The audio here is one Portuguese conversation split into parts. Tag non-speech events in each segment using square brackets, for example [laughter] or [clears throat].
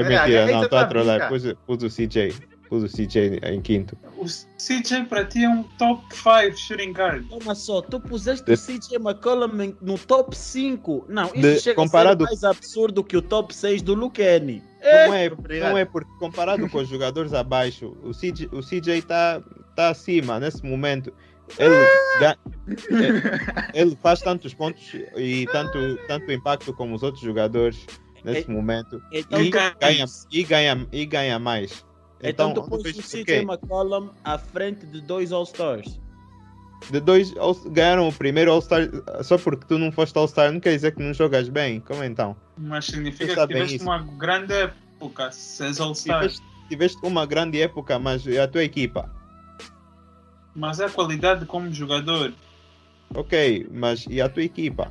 É mentira, não, estou a trollar. Pus, pus o CJ. Pus o CJ em quinto. O CJ para ti é um top 5 shooting guard. Toma só, tu puseste o CJ McCollum no top 5. Não, isso De- chega comparado- a ser mais absurdo que o top 6 do Luqueni. Não é, não é porque comparado com os jogadores abaixo, o CJ, o CJ tá, tá acima nesse momento. Ele, ga- é- ele faz tantos pontos e tanto, tanto impacto como os outros jogadores nesse momento Então, e tu, ganha, e, ganha, e ganha mais. então, Então, tu pões vejo o CJ. McCollum à frente de dois All-Stars. De dois ganharam o primeiro All-Star só porque tu não foste All-Star, não quer dizer que não jogas bem. Como então? Mas significa que tiveste isso. uma grande época. Se és All-Star. Tiveste, tiveste uma grande época, mas e a tua equipa? Mas é a qualidade como jogador. Ok, mas e a tua equipa?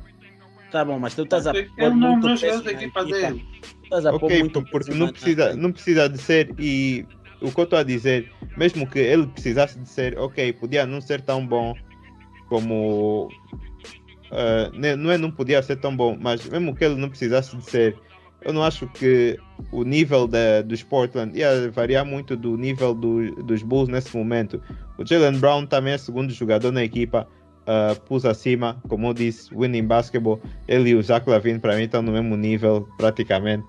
Tá bom, mas tu estás a É pôr não, muito não peso dele. Tu estás a pôr Ok, muito porque não na- precisa, não precisa de ser e o que eu estou a dizer, mesmo que ele precisasse de ser, ok, podia não ser tão bom como ne- não é não podia ser tão bom, mas mesmo que ele não precisasse de ser, eu não acho que o nível da, dos Portland ia variar muito do nível do- dos Bulls nesse momento. O Jalen Brown também é segundo jogador na equipa, ah, pus acima, como eu disse, winning basketball. Ele e o Zach Lavine para mim estão no mesmo nível praticamente.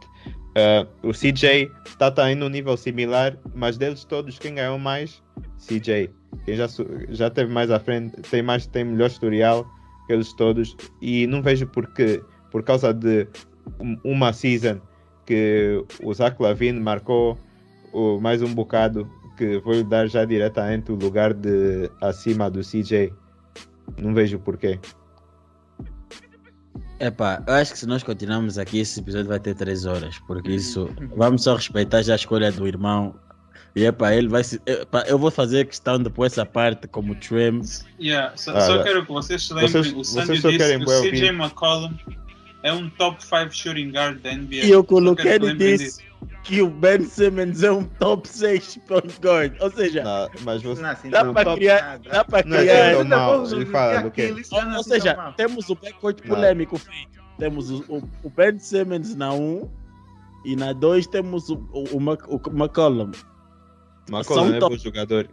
Ah, o CJ está tá em um nível similar, mas deles todos quem ganhou mais, CJ. Quem já, já teve mais à frente, tem mais, tem melhor historial que eles todos. E não vejo porque, por causa de um- uma season que o Zach Lavine marcou mais um bocado, que vou dar já diretamente o lugar de acima do CJ. Não vejo porquê. Epá, eu acho que se nós continuarmos aqui, esse episódio vai ter 3 horas. Porque isso. Vamos só respeitar já a escolha do irmão. E epá, ele vai se. Epá, eu vou fazer questão de pôr essa parte como trim. Yeah, só, Ah, só quero que vocês se lembrem. Vocês- o Sandy só disse querem que o CJ. McCollum é um top 5 shooting guard da NBA. E eu coloquei que disso. Que o Ben Simmons é um top 6 point guard. Ou seja, Não, mas você. Não assim dá para criar. Dá para Não é criar. vamos ele ver fala não é Ou, ou assim seja, mal. temos o backcourt Não. polêmico feito. Temos o, o, o Ben Simmons na 1 e na 2 temos o, o, o, o McCollum. McCollum São é top- bom jogador.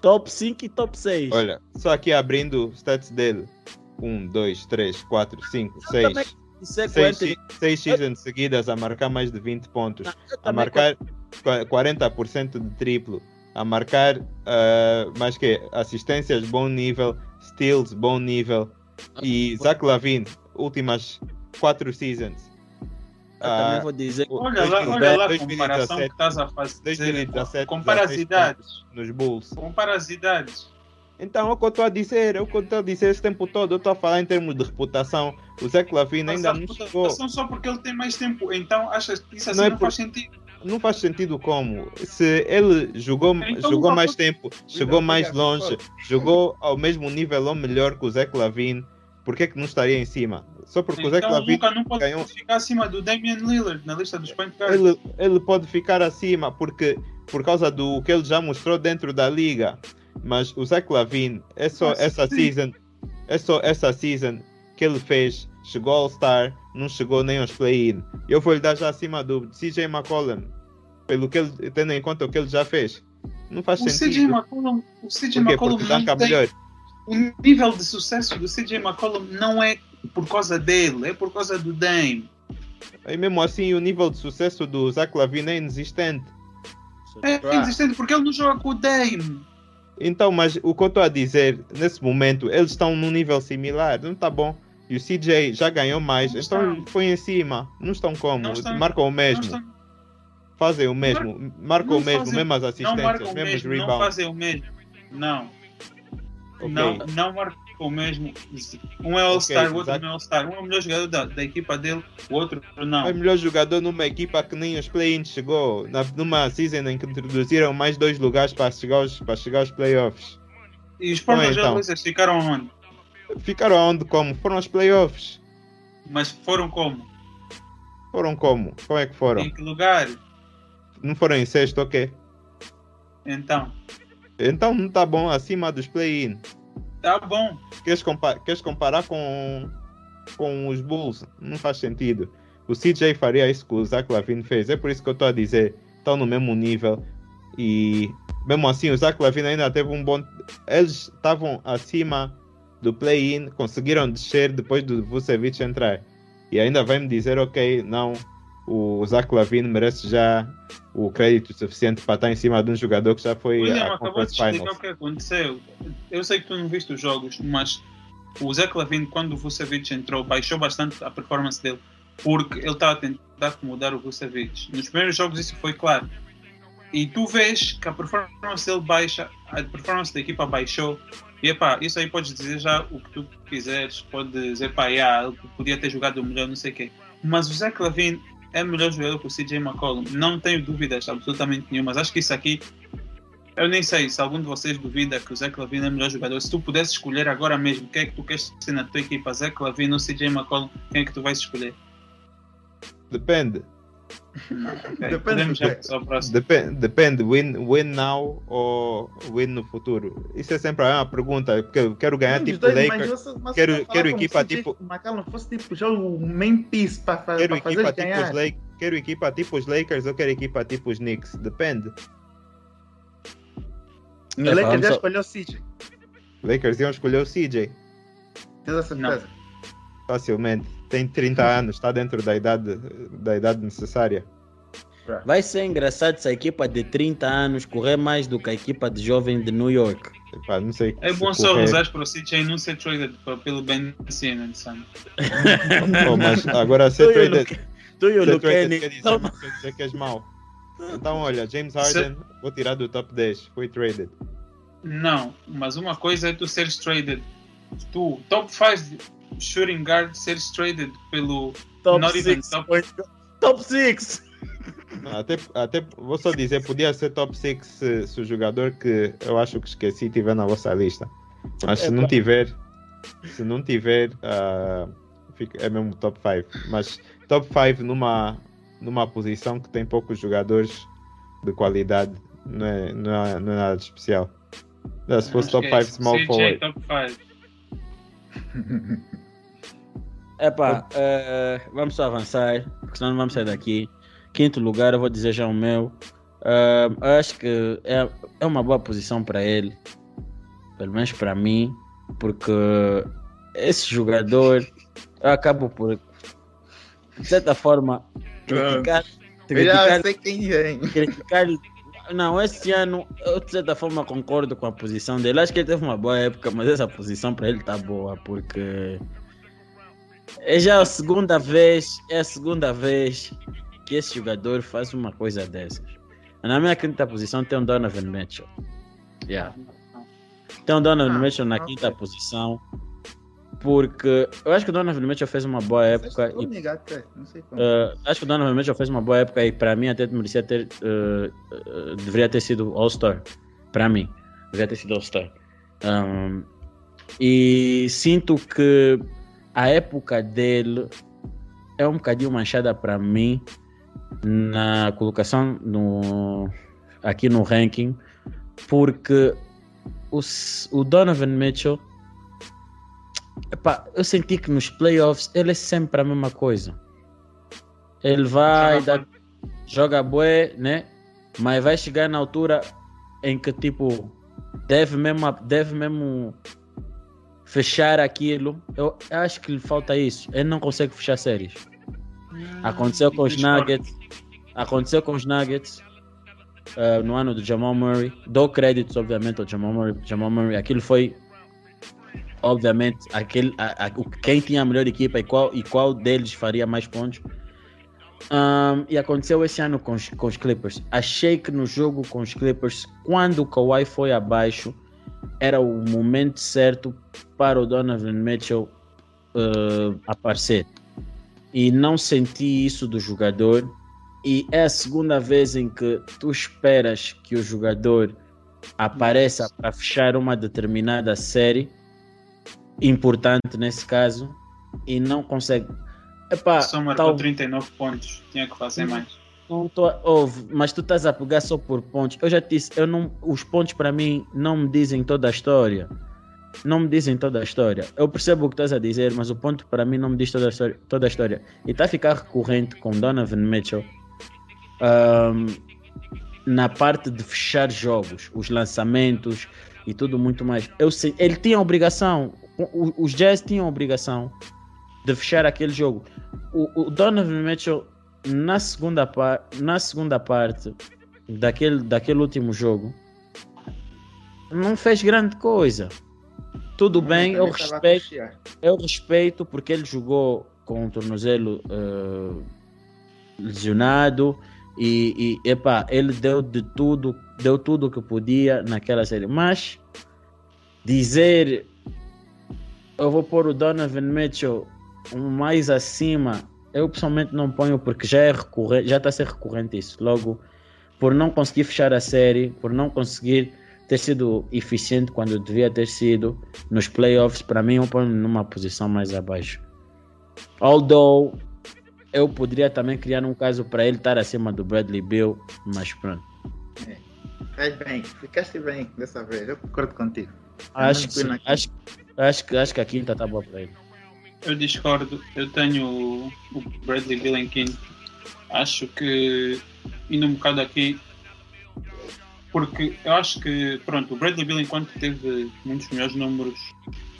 Top 5 e top 6. Olha, só aqui abrindo os stats dele. 1, 2, 3, 4, 5, também- 6. Isso é 6 quanto? seasons seguidas a marcar mais de 20 pontos. Eu A também marcar qua- 40% de triplo. A marcar ah, mais que assistências bom nível, steals bom nível. E Zach Lavine, últimas 4 seasons. Eu também Ah, vou dizer que Olha lá, 2017, olha lá a comparação que 2017, estás a fazer. 2017, Compara as 16 idades. nos Bulls. Compara as idades. Então, é o que eu estou a dizer, é o que eu estou a dizer esse tempo todo. Eu estou a falar em termos de reputação. O Zach Lavine Mas ainda não chegou. reputação só porque ele tem mais tempo. Então achas que isso assim Não não, é por- faz sentido? Não faz sentido como. Se ele jogou, Então, jogou não mais tempo, chegou mais longe, jogou ao mesmo nível ou melhor que o Zach Lavine, por que, que não estaria em cima? Só porque o Zach Então o Lavine Luca não pode ganhou- ficar acima do Damian Lillard na lista dos point guards. ele, ele pode ficar acima porque por causa do que ele já mostrou dentro da liga. Mas o Zach Lavine é só essa sim. season, é só essa season que ele fez. Chegou ao Star, não chegou nem aos play-in. Eu vou lhe dar já acima do CJ McCollum, pelo que ele, tendo em conta o que ele já fez. Não faz O CJ sentido. McCollum, o CJ? McCollum não tem, melhor. o nível de sucesso do CJ McCollum não é por causa dele, é por causa do Dame. E mesmo assim, o nível de sucesso do Zach Lavine é inexistente. É inexistente porque ele não joga com o Dame. Então, mas o que eu estou a dizer, nesse momento, eles estão num nível similar, não está bom? E o CJ já ganhou mais, Não então estão. põe em cima. Não estão como? Não estão. Marcam o Não, mesmo, estão- fazem o mesmo, marcam não o mesmo, fazem- mesmas não assistências, marcam mesmos mesmo, não rebounds. fazem o mesmo. Não. Ok. Não, não marcam o mesmo. Um é All-Star, Ok, o outro exato. não é All-Star. Um é o melhor jogador da, da equipa dele, o outro não. É o melhor jogador numa equipa que nem os play-ins chegou, na, numa season em que introduziram mais dois lugares para chegar aos, para chegar aos playoffs. E os Portland então. Ficaram onde? Ficaram aonde como? Foram aos playoffs. Mas foram como? Foram como? Como é que foram? Em que lugar? Não foram em sexto, ok? Então, Então não tá bom acima dos play-in. Tá bom. Queres, compa queres comparar com, com os Bulls? Não faz sentido. o CJ faria isso que o Zach Lavine fez. É por isso que eu estou a dizer, estão no mesmo nível. E mesmo assim, o Zach Lavine ainda teve um bom. Eles estavam acima do play-in, conseguiram descer depois do Vucevic entrar. E ainda vai me dizer, ok, não, o Zach Lavine merece já o crédito suficiente para estar em cima de um jogador que já foi William, a acabou de Conference Finals. o que aconteceu. Eu sei que tu não viste os jogos, mas o Zach Lavine, quando o Vucevic entrou, baixou bastante a performance dele, porque ele estava a tentar acomodar o Vucevic. Nos primeiros jogos isso foi claro. E tu vês que a performance dele baixa, a performance da equipa baixou. E epá, isso aí podes dizer já o que tu quiseres, pode dizer pá, yeah, ele podia ter jogado melhor, não sei o quê. Mas o Zach Lavine é melhor jogador que o CJ McCollum, não tenho dúvidas absolutamente nenhuma, mas acho que isso aqui eu nem sei se algum de vocês duvida que o Zach Lavine é melhor jogador. Se tu pudesse escolher agora mesmo quem é que tu queres ser na tua equipa, Zach Lavine ou CJ McCollum, quem é que tu vais escolher? Depende. Ok, Depende Podemos do já quê? passar ao próximo. Depende, depende, win, win now ou win no futuro. Isso é sempre a mesma pergunta, porque eu quero ganhar tipo dois, mas Lakers. você- mas quero- quero equipa se tipo- O McCallum fosse tipo já o main piece para fa Quero pra fazer equipa, tipo ganhar. os Lakers, quero equipa tipo os Lakers ou quero equipa tipo os Knicks. Depende. O É, Lakers vamos já escolheu o CJ. Lakers iam escolher o CJ Tens a certeza? facilmente. Tem 30 anos, está dentro da idade, da idade necessária. Vai ser engraçado se a equipa de 30 anos correr mais do que a equipa de jovem de New York. Epá, não sei É se bom só correr- usar para o CJ não ser traded pelo Ben Simmons, sabe? [laughs] Oh, mas agora ser traded, tu e o Henry. quer dizer, não que és mau. Então, olha, James Harden, vou tirar do top 10, foi traded. Não, mas uma coisa é tu seres traded. Tu, top 5 shooting guard, seres traded pelo Top Not even 6. top- Top 6. Até, até vou só dizer, podia ser top 6 se, se o jogador que eu acho que esqueci tiver na vossa lista. Mas se É, não tiver, se não tiver, ah, fica- é mesmo top 5. Mas top 5 numa, numa posição que tem poucos jogadores de qualidade não é, não é, não é nada de especial. Se fosse top que é 5 isso. small CJ forward. top 5. [laughs] Epá, eh, vamos só avançar, porque senão não vamos sair daqui. Quinto lugar, eu vou dizer já o meu. Eh, acho que é, é uma boa posição para ele, pelo menos para mim, porque esse jogador eu acabo por, de certa forma, criticar. Criticar criticar. Não, esse ano eu de certa forma concordo com a posição dele. Acho que ele teve uma boa época, mas essa posição para ele tá boa, porque é já a segunda vez, é a segunda vez que esse jogador faz uma coisa dessas. Na minha quinta posição tem o Donovan Mitchell. Yeah. Tem o Donovan Ah, Mitchell na ok. quinta posição. Porque eu acho que o Donovan Mitchell fez uma boa época e Não sei como. Uh, acho que o Donovan Mitchell fez uma boa época e para mim até merecia ter uh, uh, deveria ter sido All-Star para mim deveria ter sido All-Star Um, e sinto que a época dele é um bocadinho manchada para mim na colocação no aqui no ranking porque o Donovan Mitchell epá, eu senti que nos playoffs ele é sempre a mesma coisa ele vai Joga dar, joga bué, né? Mas vai chegar na altura em que tipo deve mesmo, deve mesmo fechar aquilo. Eu, eu acho que lhe falta isso. Ele não consegue fechar séries. Aconteceu com os. Nuggets. Aconteceu com os Nuggets uh, no ano do Jamal Murray. Dou créditos, obviamente, ao Jamal Murray. Jamal Murray. Aquilo foi, obviamente, aquele, a, a, quem tinha a melhor equipa e qual, e qual deles faria mais pontos. Um, e aconteceu esse ano com os, com os Clippers. Achei que no jogo com os Clippers, quando o Kawhi foi abaixo, era o momento certo para o Donovan Mitchell uh, aparecer. E não senti isso do jogador. E é a segunda vez em que tu esperas que o jogador apareça para fechar uma determinada série, importante nesse caso, e não consegue. Epá, Só marcou tal- 39 pontos. Tinha que fazer mais. não tô, ouve, mas tu estás a pegar só por pontos. Eu já te disse, eu não, os pontos para mim não me dizem toda a história. não me dizem toda a história. Eu percebo o que estás a dizer, mas o ponto para mim não me diz toda a história. Toda a história. E está a ficar recorrente com Donovan Mitchell ahm, na parte de fechar jogos, os lançamentos e tudo muito mais. Eu sei, ele tinha a obrigação, o- os Jazz tinham a obrigação de fechar aquele jogo. O, o Donovan Mitchell na segunda, par, na segunda parte daquele, daquele último jogo não fez grande coisa. Tudo bem, eu respeito, eu respeito porque ele jogou com o tornozelo eh, lesionado e, e epá, ele deu de tudo, deu tudo o que podia naquela série. Mas dizer eu vou pôr o Donovan Mitchell mais acima, eu pessoalmente não ponho porque já é recorrente, já está a ser recorrente isso. Logo, por não conseguir fechar a série, por não conseguir ter sido eficiente quando devia ter sido nos playoffs, para mim eu ponho numa posição mais abaixo. Although eu poderia também criar um caso para ele estar acima do Bradley Bill, mas pronto. Faz bem, ficaste bem dessa vez, eu concordo contigo. Acho que, acho, acho, que, acho que a quinta está boa para ele. Eu discordo. Eu tenho o- Bradley Bill em quinto. Acho que indo um bocado aqui. Porque eu acho que, pronto, o Bradley Bill, enquanto teve muitos melhores números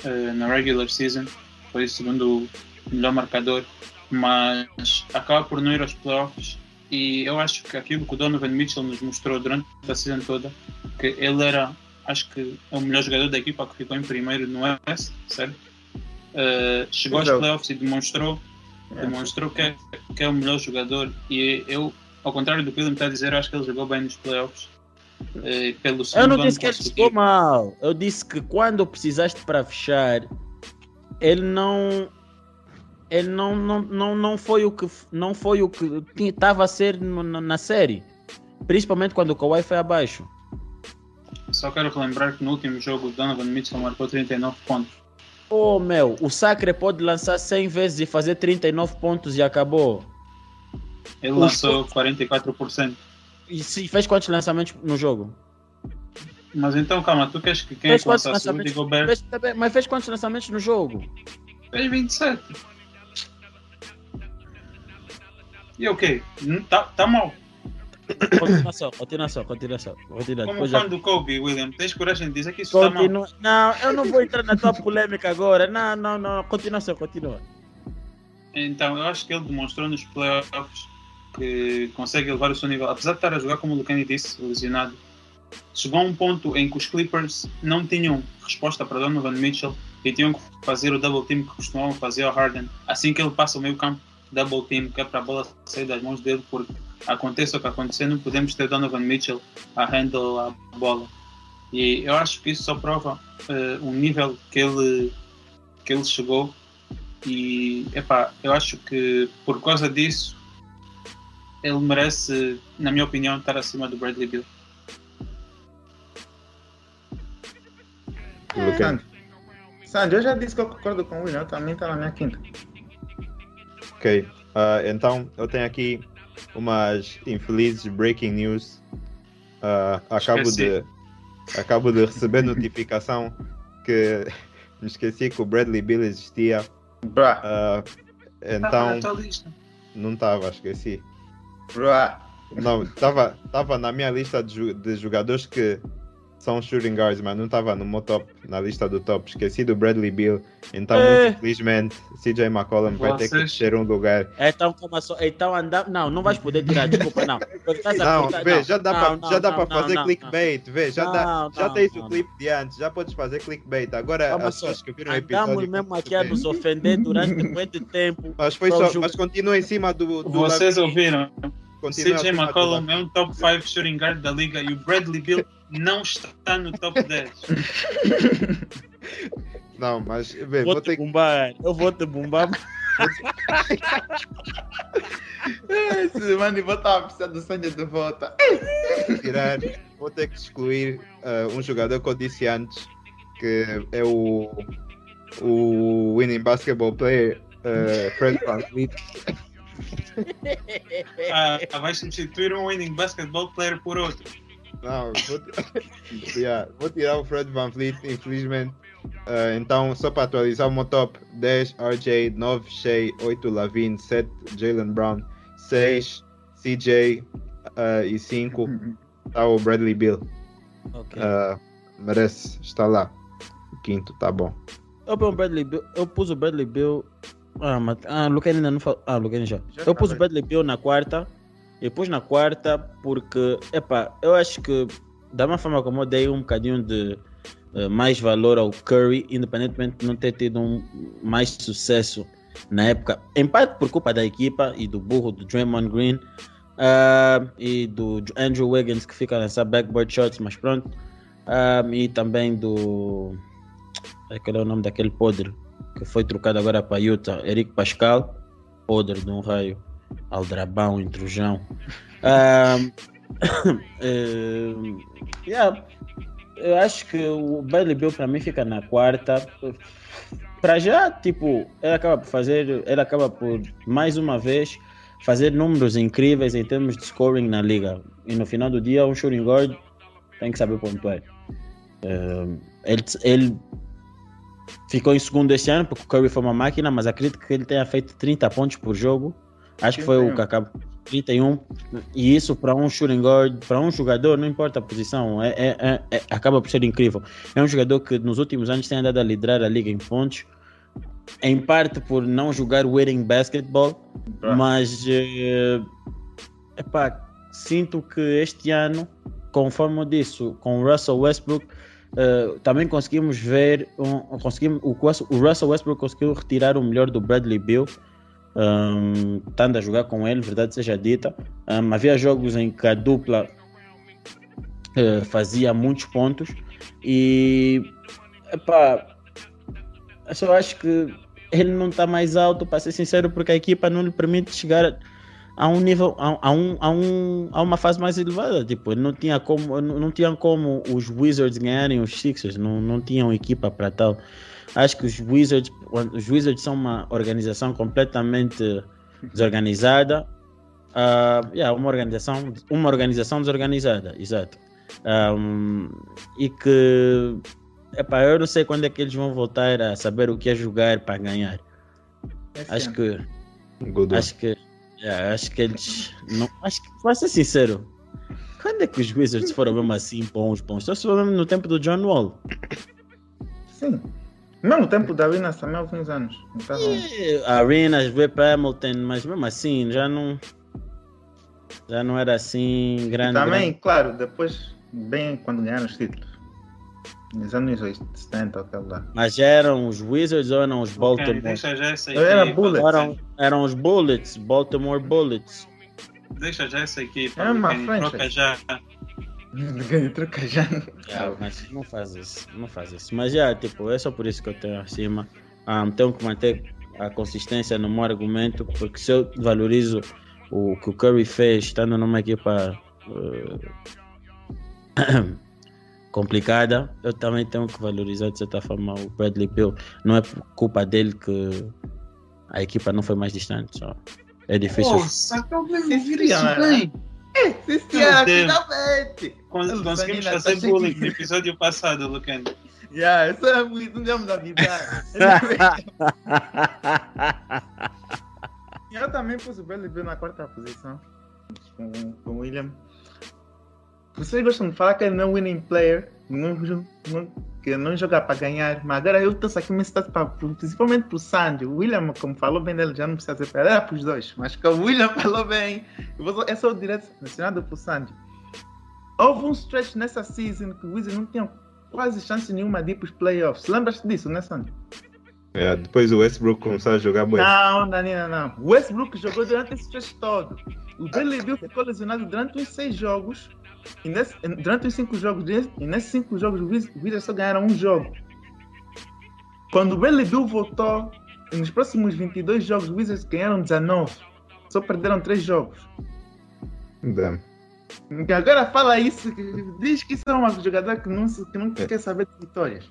eh, na regular season, foi o segundo melhor marcador, mas acaba por não ir aos playoffs. E eu acho que aquilo que o Donovan Mitchell nos mostrou durante a season toda, que ele era, acho que, é o melhor jogador da equipa que ficou em primeiro no West, certo? Eh, chegou aos Exato. playoffs e demonstrou, É. demonstrou que é, que é o melhor jogador. E eu, ao contrário do que ele me está a dizer, acho que ele jogou bem nos playoffs. Eh, pelo Eu não disse que ele jogou mal. Eu disse que quando precisaste para fechar, ele não. Ele não, não, não, não foi o que não foi o que estava a ser na série. Principalmente quando o Kawhi foi abaixo. Só quero relembrar que no último jogo o Donovan Mitchell marcou 39 pontos. Oh meu, o Sacre pode lançar 100 vezes e fazer 39 pontos e acabou. Ele Os lançou 44%. E se fez quantos lançamentos no jogo? Mas então, calma, tu queres que quem Fez quantos lançamentos? Gobert Fez, mas fez quantos lançamentos no jogo? fez 27? E o quê? Não Tá, tá mal. Continuação, continuação, continuação. Continua. Como Depois já- fã do Kobe, William, tens coragem de dizer que isso está mal. Continua. Não, eu não vou entrar na tua polêmica agora. Não, não, não. Continuação, continua. Então, eu acho que ele demonstrou nos playoffs que consegue elevar o seu nível. Apesar de estar a jogar, como o Lucani disse, lesionado, chegou a um ponto em que os Clippers não tinham resposta para Donovan Mitchell e tinham que fazer o double team que costumavam fazer ao Harden. Assim que ele passa o meio campo, double team, que é para a bola sair das mãos dele, porque aconteça o que acontecer, não podemos ter Donovan Mitchell a handle a bola. E eu acho que isso só prova eh, o nível que ele, que ele chegou e epá, eu acho que por causa disso ele merece, na minha opinião, estar acima do Bradley Bill. Lucas. Sandro. Eu já disse que eu concordo com o William, também está na minha quinta. Ok. Ah, então, eu tenho aqui umas infelizes breaking news. Ah, acabo, Esqueci. de, acabo de receber notificação que me esqueci que o Bradley Bill existia. Bruh, Ah, Tá então, na tua lista. não estava, esqueci. bruh. Não, estava tava na minha lista de, de jogadores que são shooting guards, mas não estava no meu top, na lista do top. Esqueci do Bradley Bill. Então, É. muito infelizmente, CJ McCollum vai ter que ter um lugar. Então, como só. Então, anda... Não, não vais poder tirar, desculpa, não. Não, vê, não, já dá não, para já dá não, para não, fazer não, clickbait, vê, já dá, Não, já não, tens não. o clipe de antes, já podes fazer clickbait. Agora Calma as só, pessoas que viram o Andamos episódio mesmo vão aqui a nos ofender durante muito tempo. Mas foi Só mas continua em cima do, do Vocês ouviram? Continua CJ McCollum é um top 5 shooting guard da liga e o Bradley Bill não está no top 10. [laughs] Não, mas vê, Vou vou te ter que bombar. Eu vou te bombar. [laughs] Esse mano vou estar precisando do Sandro de volta. tirar, vou ter que excluir ah, um jogador que eu disse antes, que é o, o winning basketball player uh, Fred VanVleet. [laughs] Ah, vai substituir um winning basketball player por outro. Não, vou, [laughs] yeah, vou tirar o Fred Van Vliet, infelizmente. Ah, então, só para atualizar o meu top: 10 RJ, 9 Shea, 8 Lavine, 7 Jalen Brown, 6 CJ ah, e 5 tá o Bradley Bill. Ok. Ah, merece estar lá. O quinto, tá bom. Eu Bradley Bill. Eu pus o Bradley Bill. Ah, mas. Ah, o Lucan ainda não falou. Ah, o Lucan já. Já eu pus o. Bradley Bill na quarta. Eu pus na quarta porque, epá, eu acho que da mesma forma como eu dei um bocadinho de eh, mais valor ao Curry, independentemente de não ter tido um mais sucesso na época, em parte por culpa da equipa e do burro do Draymond Green ah, e do Andrew Wiggins que fica nessa backboard shots, mas pronto, Ah, e também do aquele é o nome daquele podre que foi trocado agora para Utah, Eric Pascal, podre de um raio, aldrabão, intrusão. Um, [coughs] yeah, eu acho que o Bradley Bill para mim fica na quarta. Para já, tipo, ele acaba por fazer, ele acaba por mais uma vez fazer números incríveis em termos de scoring na liga. E no final do dia, um shooting guard tem que saber pontuar. Um, ele, ele ficou em segundo este ano porque o Curry foi uma máquina, mas acredito que ele tenha feito 30 pontos por jogo. Acho que foi o 31. que acabou 31. E isso para um shooting guard, para um jogador, não importa a posição, é, é- é- é- acaba por ser incrível. É um jogador que nos últimos anos tem andado a liderar a liga em pontos, em parte por não jogar winning basketball, Tá. mas eh, epá, sinto que este ano, conforme eu disse, com o Russell Westbrook, eh, também conseguimos ver, um, conseguimos, o, o Russell Westbrook conseguiu retirar o melhor do Bradley Bill, um, estando a jogar com ele, verdade seja dita. Um, havia jogos em que a dupla eh, fazia muitos pontos e epá, eu só acho que ele não está mais alto, para ser sincero, porque a equipa não lhe permite chegar a um nível, a, a um, a, um, a uma fase mais elevada. Tipo, não tinha como, não, não tinha como os Wizards ganharem os Sixers, não, não tinham equipa para tal. Acho que os Wizards, os Wizards são uma organização completamente desorganizada. Ah, yeah, uma organização, uma organização desorganizada, exato. Um, e que epá, eu não sei quando é que eles vão voltar a saber o que é jogar para ganhar. Esse Acho ano. que Good one. Acho que, yeah, acho que eles. Não, acho que, pra ser sincero, quando é que os Wizards foram mesmo assim bons, bons? Só se for mesmo no tempo do John Wall. Sim. Mesmo o tempo da Winners também há alguns anos. Não tá. E Arenas, Rip Hamilton, mas mesmo assim já não. Já não era assim grande. também, grande. claro, depois, bem quando ganharam os títulos. Nos anos 70, aquele lá. Mas já eram os Wizards ou eram os Baltimore? deixa já essa era. Bullets. Eram, eram os Bullets, Baltimore Bullets. Deixa já essa equipa. É uma. Troca já. Troca já. Yeah, mas não faz isso, não faz isso. Mas já, tipo, é só por isso que eu tenho acima. Ah, tenho que manter a consistência no meu argumento, porque se eu valorizo o que o Curry fez estando numa equipa eh, [clears throat] [coughs] complicada, eu também tenho que valorizar de certa forma o Bradley Bill. Não é por culpa dele que a equipa não foi mais distante. Só. É difícil. Pô, sacou mesmo Sim, vir sim, isso é. bem. Ele Conseguimos fazer tá bullying no [laughs] episódio passado, Lucano. Yeah, isso é muito, não demos a vibrar. Eu também pus o Bradley Bill na quarta posição. Com, com o William. Vocês gostam de falar que ele não é winning player, não, não, que não joga para ganhar, mas agora eu estou aqui me citando para, principalmente para o Sandy. O William, como falou bem dele, já não precisa ser para era para os dois, mas que o William [laughs] falou bem. Eu vou- é o direto mencionado para o Sandy. Houve um stretch nessa season que o Wizards não tinha quase chance nenhuma de ir para os playoffs. Lembras-te disso, né, Sandy? É, depois o Westbrook começou a jogar bem. Não, Danina, não. O Westbrook jogou durante esse stretch todo. O Bradley Bill ficou lesionado durante os seis jogos. E nesse- durante os cinco jogos, e nesses cinco jogos, o Wiz- o Wizards só ganharam um jogo. Quando o Bradley Bill voltou, nos próximos 22 jogos, os Wizards ganharam 19. Só perderam três jogos. Damn. Agora fala isso, diz que isso é uma jogador que não, que não quer saber de vitórias.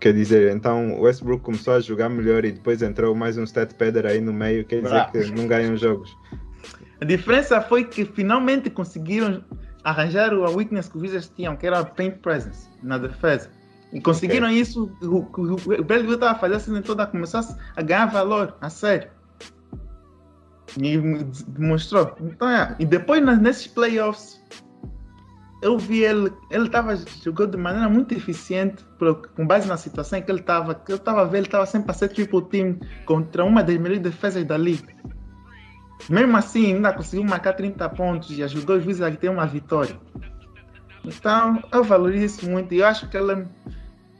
Quer dizer, então o Westbrook começou a jogar melhor e depois entrou mais um stat padder aí no meio, quer dizer Bravo. que não ganham jogos. A diferença foi que finalmente conseguiram arranjaram a weakness que os Wizards tinham, que era a paint presence na defesa. E conseguiram isso, o, o, o Bradley estava a fazer assim toda, começou a ganhar valor, a sério. E demonstrou. Então, é. E depois nesses playoffs, eu vi ele, ele estava jogando de maneira muito eficiente, com base na situação em que ele estava. Eu estava a ver, ele estava sempre a ser triple team contra uma das melhores defesas da liga. Mesmo assim, ainda conseguiu marcar 30 pontos e ajudou os Wizards a ter uma vitória. Então, eu valorizo isso muito e eu acho que ele,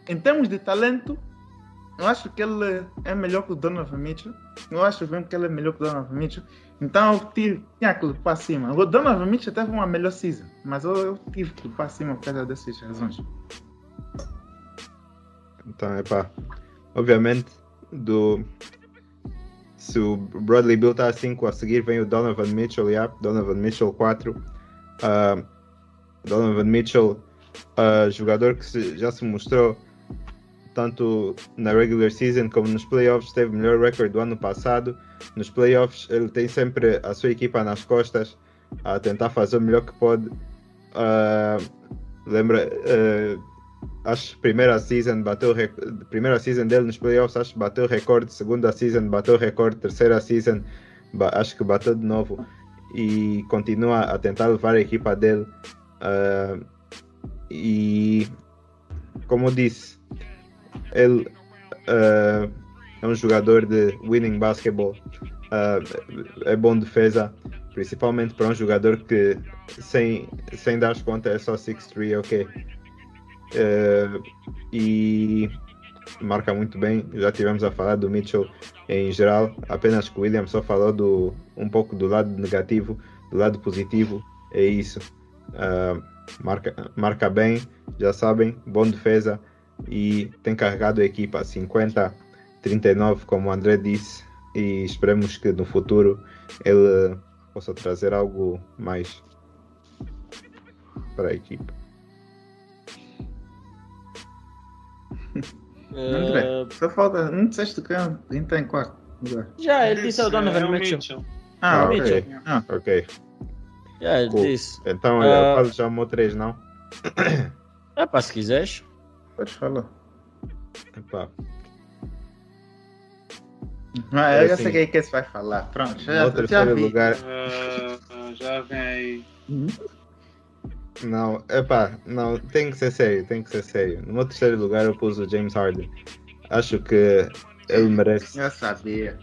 em termos de talento, eu acho que ele é melhor que o Donovan Mitchell. Eu acho mesmo que ele é melhor que o Donovan Mitchell. Então eu tive, tinha que para cima. O Donovan Mitchell teve uma melhor season, mas eu, eu tive que para cima por causa dessas razões. Então, é pá, obviamente, do, se o Bradley Bill está a 5, a seguir vem o Donovan Mitchell, yeah, Donovan Mitchell 4. Uh, Donovan Mitchell, uh, jogador que se, já se mostrou tanto na regular season como nos playoffs, teve o melhor recorde do ano passado. Nos playoffs, ele tem sempre a sua equipa nas costas a tentar fazer o melhor que pode. Uh, lembra, uh, acho que primeira season bateu primeira season dele nos playoffs, acho que bateu recorde, segunda season bateu recorde, terceira season acho que bateu de novo e continua a tentar levar a equipa dele. Uh, e como disse, ele uh, é um jogador de winning basketball, uh, é bom defesa, principalmente para um jogador que sem, sem dar conta é só 6'3, ok. Uh, e marca muito bem. Já tivemos a falar do Mitchell em geral, apenas que o William só falou do, um pouco do lado negativo, do lado positivo. É isso. Uh, marca, marca bem, já sabem, bom defesa e tem carregado a equipa a 50, 39, como o André disse. E esperemos que no futuro ele possa trazer algo mais para a equipa. André, só falta. Não disseste que quem está em quarto lugar. Já, ele disse é o Donovan Mitchell. Mitchell. Ah, Ah, ok. ok. Ah, Ok. Já, ele Cool. disse. Então, Ah. olha, faz já o 3, não? [coughs] É pá, se quiseres. podes falar. Epá, Ah, É eu já assim. sei quem é que esse vai falar. Pronto, já, no já terceiro vi. lugar, Ah, já vem aí. Não, epá, não, tem que ser sério, tem que ser sério. No meu terceiro lugar eu pus o James Harden. Acho que ele merece, Eu sabia.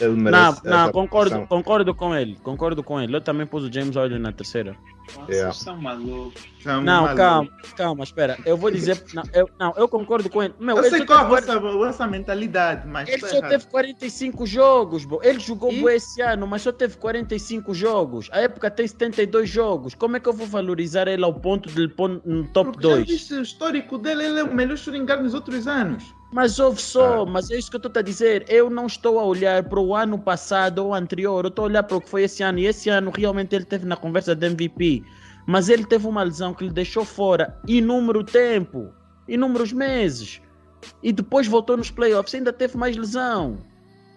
ele Não, merece não, essa concordo, posição. concordo com ele. Concordo com ele. Eu também pus o James Harden na terceira. Vocês Yeah. são malucos. São Não, malucos. calma, calma, espera. Eu vou dizer. [laughs] Não, eu, não, eu concordo com ele. Meu, Eu ele sei qual é a teve vossa, mentalidade, mas Ele tá só errado. teve 45 jogos, bro. Ele jogou E? esse ano, mas só teve 45 jogos. A época tem 72 jogos. Como é que eu vou valorizar ele ao ponto de ele pôr no top Porque já 2? viste o histórico dele, ele é o melhor shooting guard nos outros anos. Mas ouve só, Ah. mas é isso que eu estou a dizer. Eu não estou a olhar para o ano passado ou anterior. Eu estou a olhar para o que foi esse ano. E esse ano realmente ele teve na conversa de MVP. Mas ele teve uma lesão que lhe deixou fora inúmero tempo, inúmeros meses. E depois voltou nos playoffs, ainda teve mais lesão.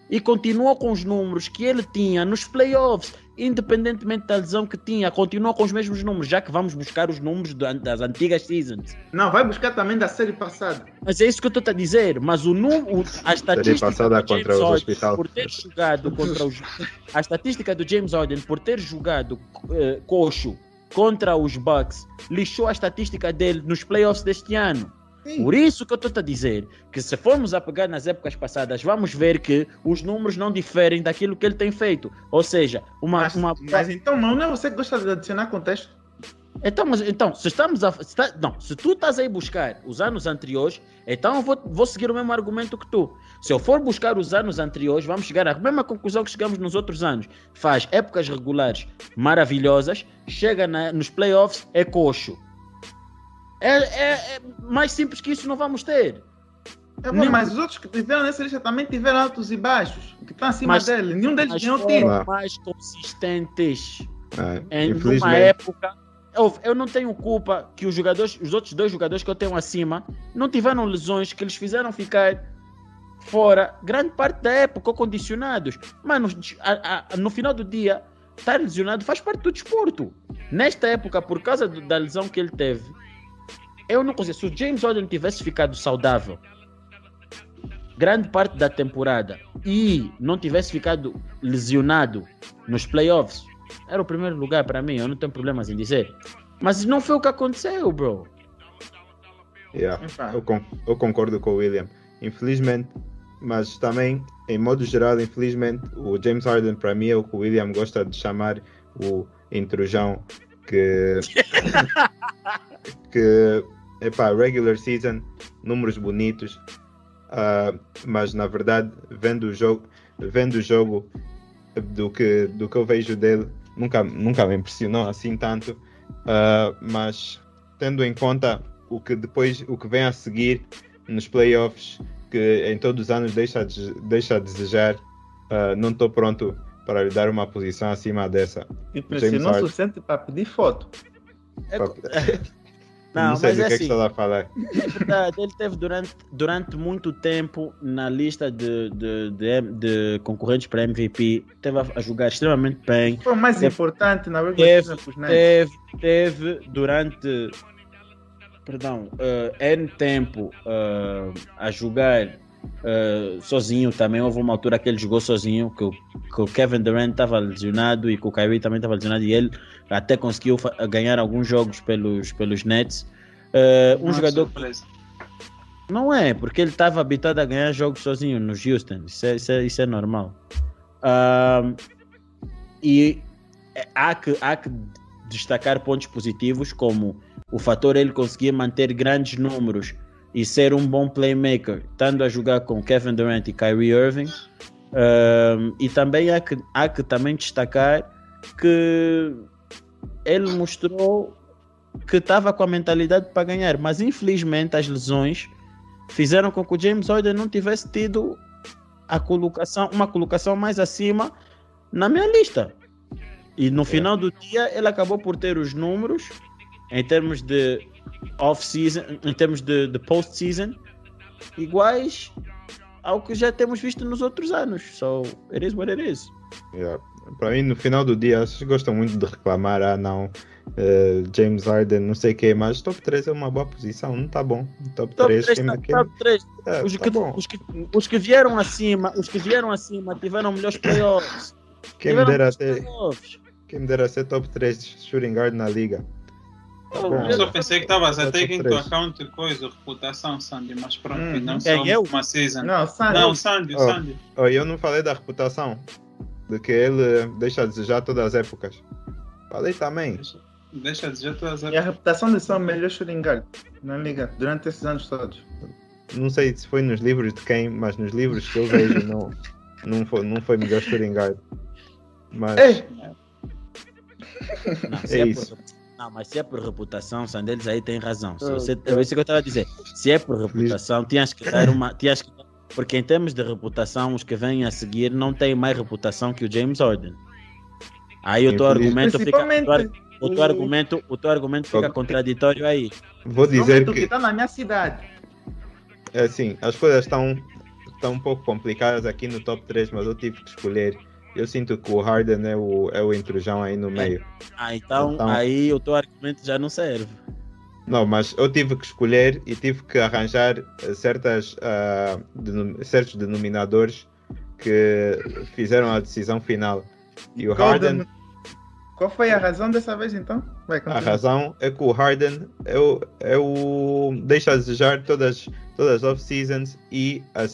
E continuou com os números que ele tinha nos playoffs, independentemente da lesão que tinha, continuou com os mesmos números, já que vamos buscar os números da- das antigas seasons. Não, vai buscar também da série passada. Mas é isso que eu estou a dizer. Mas o número, a estatística passada do James Harden hospital. por ter jogado contra os, a estatística do James Harden por ter jogado eh, coxo contra os Bucks lixou a estatística dele nos playoffs deste ano. Sim. Por isso que eu estou a dizer que se formos a pegar nas épocas passadas, vamos ver que os números não diferem daquilo que ele tem feito. Ou seja, uma, Mas, uma mas então, não é você que gosta de adicionar contexto? então, mas, então, se estamos a. Se tá- não, se tu estás aí buscar os anos anteriores, então eu vou, vou seguir o mesmo argumento que tu. Se eu for buscar os anos anteriores, vamos chegar à mesma conclusão que chegamos nos outros anos. Faz épocas regulares maravilhosas, chega na- nos playoffs, é coxo. É, é- é mais simples que isso não vamos ter. É bom, Nem- mas os outros que tiveram nessa lista também tiveram altos e baixos, que estão acima Mas- dele. Nenhum deles ganhou título. Mais consistentes. Ah, em uma época. Eu, eu não tenho culpa que os jogadores, os outros dois jogadores que eu tenho acima, não tiveram lesões que eles fizeram ficar fora grande parte da época, condicionados. Mas no, a- a- no final do dia, estar lesionado faz parte do desporto. Nesta época, por causa do- da lesão que ele teve, eu não consigo. Se o James Harden tivesse ficado saudável grande parte da temporada e não tivesse ficado lesionado nos playoffs, era o primeiro lugar para mim. Eu não tenho problemas em dizer. Mas não foi o que aconteceu, bro. Yeah. Eu, con- eu concordo com o William. Infelizmente, mas também, em modo geral, infelizmente, o James Harden, para mim, é o que o William gosta de chamar o intrujão, que. [laughs] [laughs] que. Epá, regular season, números bonitos, ah, mas na verdade, vendo o jogo, vendo o jogo do que, do que eu vejo dele, nunca, nunca me impressionou assim tanto, Ah, mas tendo em conta o que depois o que vem a seguir nos playoffs que em todos os anos deixa deixa a desejar ah, não estou pronto para lhe dar uma posição acima dessa E pressionou o suficiente para pedir foto. É [laughs] não, não, sei mas do é que é que assim. está a falar [laughs] É verdade, ele teve durante, durante muito tempo na lista de, de, de, de concorrentes para MVP, teve a, a jogar extremamente bem, Foi o mais Teve- importante na regular teve, Nets. teve, teve durante perdão, eh, N tempo eh, a jogar eh, sozinho também. Houve uma altura que ele jogou sozinho, que, o- que o Kevin Durant estava lesionado e que o Kyrie também estava lesionado e ele até conseguiu ganhar alguns jogos pelos, pelos Nets. Eh, um Não é jogador surpresa. não é, porque ele estava habituado a ganhar jogos sozinho no Houston. Isso é, isso é, isso é normal. Ahm, e é- há que, há que destacar pontos positivos, como o fator ele conseguir manter grandes números e ser um bom playmaker, estando a jogar com Kevin Durant e Kyrie Irving. Ahm, e também há que, há que também destacar que ele mostrou que estava com a mentalidade para ganhar, mas infelizmente as lesões fizeram com que o James Harden não tivesse tido a colocação, uma colocação mais acima na minha lista. E no final do dia ele acabou por ter os números em termos de off-season, em termos de, de post-season, iguais ao que já temos visto nos outros anos. So, it is what it is. Yeah. Para mim, no final do dia, vocês gostam muito de reclamar, ah não, eh, James Harden, não sei o que, mas top 3 é uma boa posição, não tá bom. Top, Top 3, 3, quem, top, quem, top 3. é, Os tá que, bom. os, que, os que vieram acima, os que vieram acima tiveram melhores playoffs. Quem me dera ter, playoffs. quem me dera ser top 3 shooting guard na liga. Eu só pensei que estavas a take into account coisa, reputação, Sandy, mas pronto, Hum. não É, eu? uma season. Não, Sandy. Não, Sandy, Oh. Sandy. Oh, eu não falei da reputação, de que ele deixa a desejar todas as épocas. Falei também. Deixa, deixa de dizer todas as E a reputação de ser o melhor shooting guard na liga durante esses anos todos. Não sei se foi nos livros de quem, mas nos livros que eu vejo não, não, foi, não foi melhor shooting guard. Mas Ei, Não, É é isso. Não, mas se é por reputação, Sandeles aí tem razão. Se Ah, você, tá. é isso que eu estava a dizer. Se é por reputação, tinhas que dar uma. Tinhas que, porque em termos de reputação, os que vêm a seguir não têm mais reputação que o James Harden. Aí o teu argumento fica. O teu, argumento, o teu argumento fica contraditório aí. vou dizer que está na minha cidade. é assim, as coisas estão estão um pouco complicadas aqui no top 3, mas eu tive que escolher. Eu sinto que o Harden é o, é o intrujão aí no meio. Ah, então, Então- aí o teu argumento já não serve. Não, mas eu tive que escolher e tive que arranjar eh, certas, ah, denom- certos denominadores que fizeram a decisão final. E o Qual Harden, den- Qual foi a razão dessa vez então? Vai, a razão é que o Harden é o, é o deixa a desejar todas, todas as off-seasons e as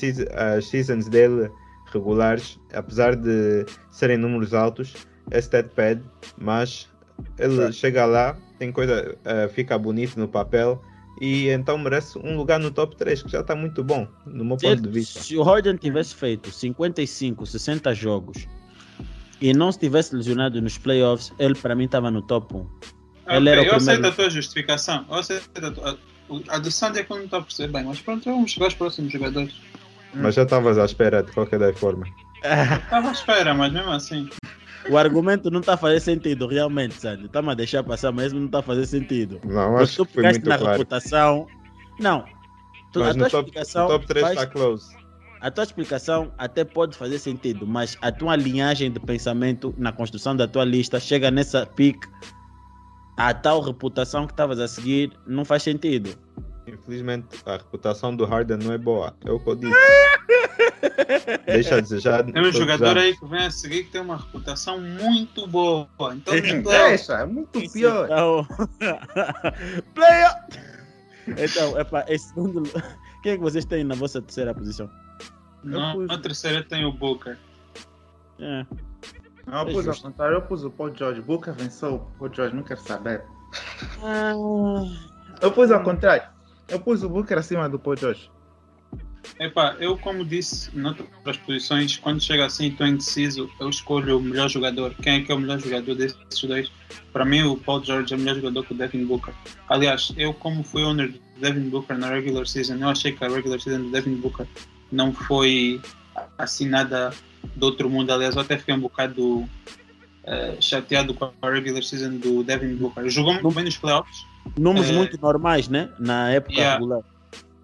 seasons dele regulares, apesar de serem números altos, é stat pad, mas ele chega lá, tem coisa, eh, fica bonito no papel e então merece um lugar no top 3, que já está muito bom, no meu Se, ponto de ele- vista. se o Harden tivesse feito 55, 60 jogos e não se tivesse lesionado nos playoffs, ele para mim estava no top 1. Ele Ok, era o eu aceito primeiro- a tua justificação. Eu aceito a, tua, a, a do Sandy é que eu não estou a perceber bem, mas pronto, vamos chegar aos próximos jogadores. Mas já estavas à espera de qualquer das forma. Estava à espera, mas mesmo assim. O argumento não está a fazer sentido, realmente, Sandy. Está-me a deixar passar, mas não está a fazer sentido. Não, acho tu que foi muito na claro. reputação. Não. Tu, a Mas tua no top, explicação no top 3 faz- está close. a tua explicação até pode fazer sentido, mas a tua linhagem de pensamento na construção da tua lista chega nessa pique, a tal reputação que estavas a seguir não faz sentido. Infelizmente, a reputação do Harden não é boa. É o que eu disse. [laughs] Deixa a desejar. Tem um jogador já. aí que vem a seguir que tem uma reputação muito boa. Então, Deixa, é muito pior. Então, [laughs] player! Então, epa, esse segundo. [laughs] Quem é que vocês têm na vossa terceira posição? na, pus- na terceira tem o Booker. É. Não, eu É pus ao contrário, eu pus o Paul George. Booker venceu o Paul George, não quero saber. Ah, Eu pus ao contrário. Eu pus o Booker acima do Paul George. Epá, eu como disse noutras posições, quando chega assim estou indeciso, eu escolho o melhor jogador. Quem é que é o melhor jogador desses dois? Para mim o Paul George é o melhor jogador que o Devin Booker. Aliás, eu como fui owner do Devin Booker na regular season, eu achei que a regular season do Devin Booker não foi assim nada do outro mundo. Aliás, eu até fiquei um bocado eh, chateado com a regular season do Devin Booker. Jogou muito bem nos playoffs, números É. muito normais, né? Na época Yeah. regular.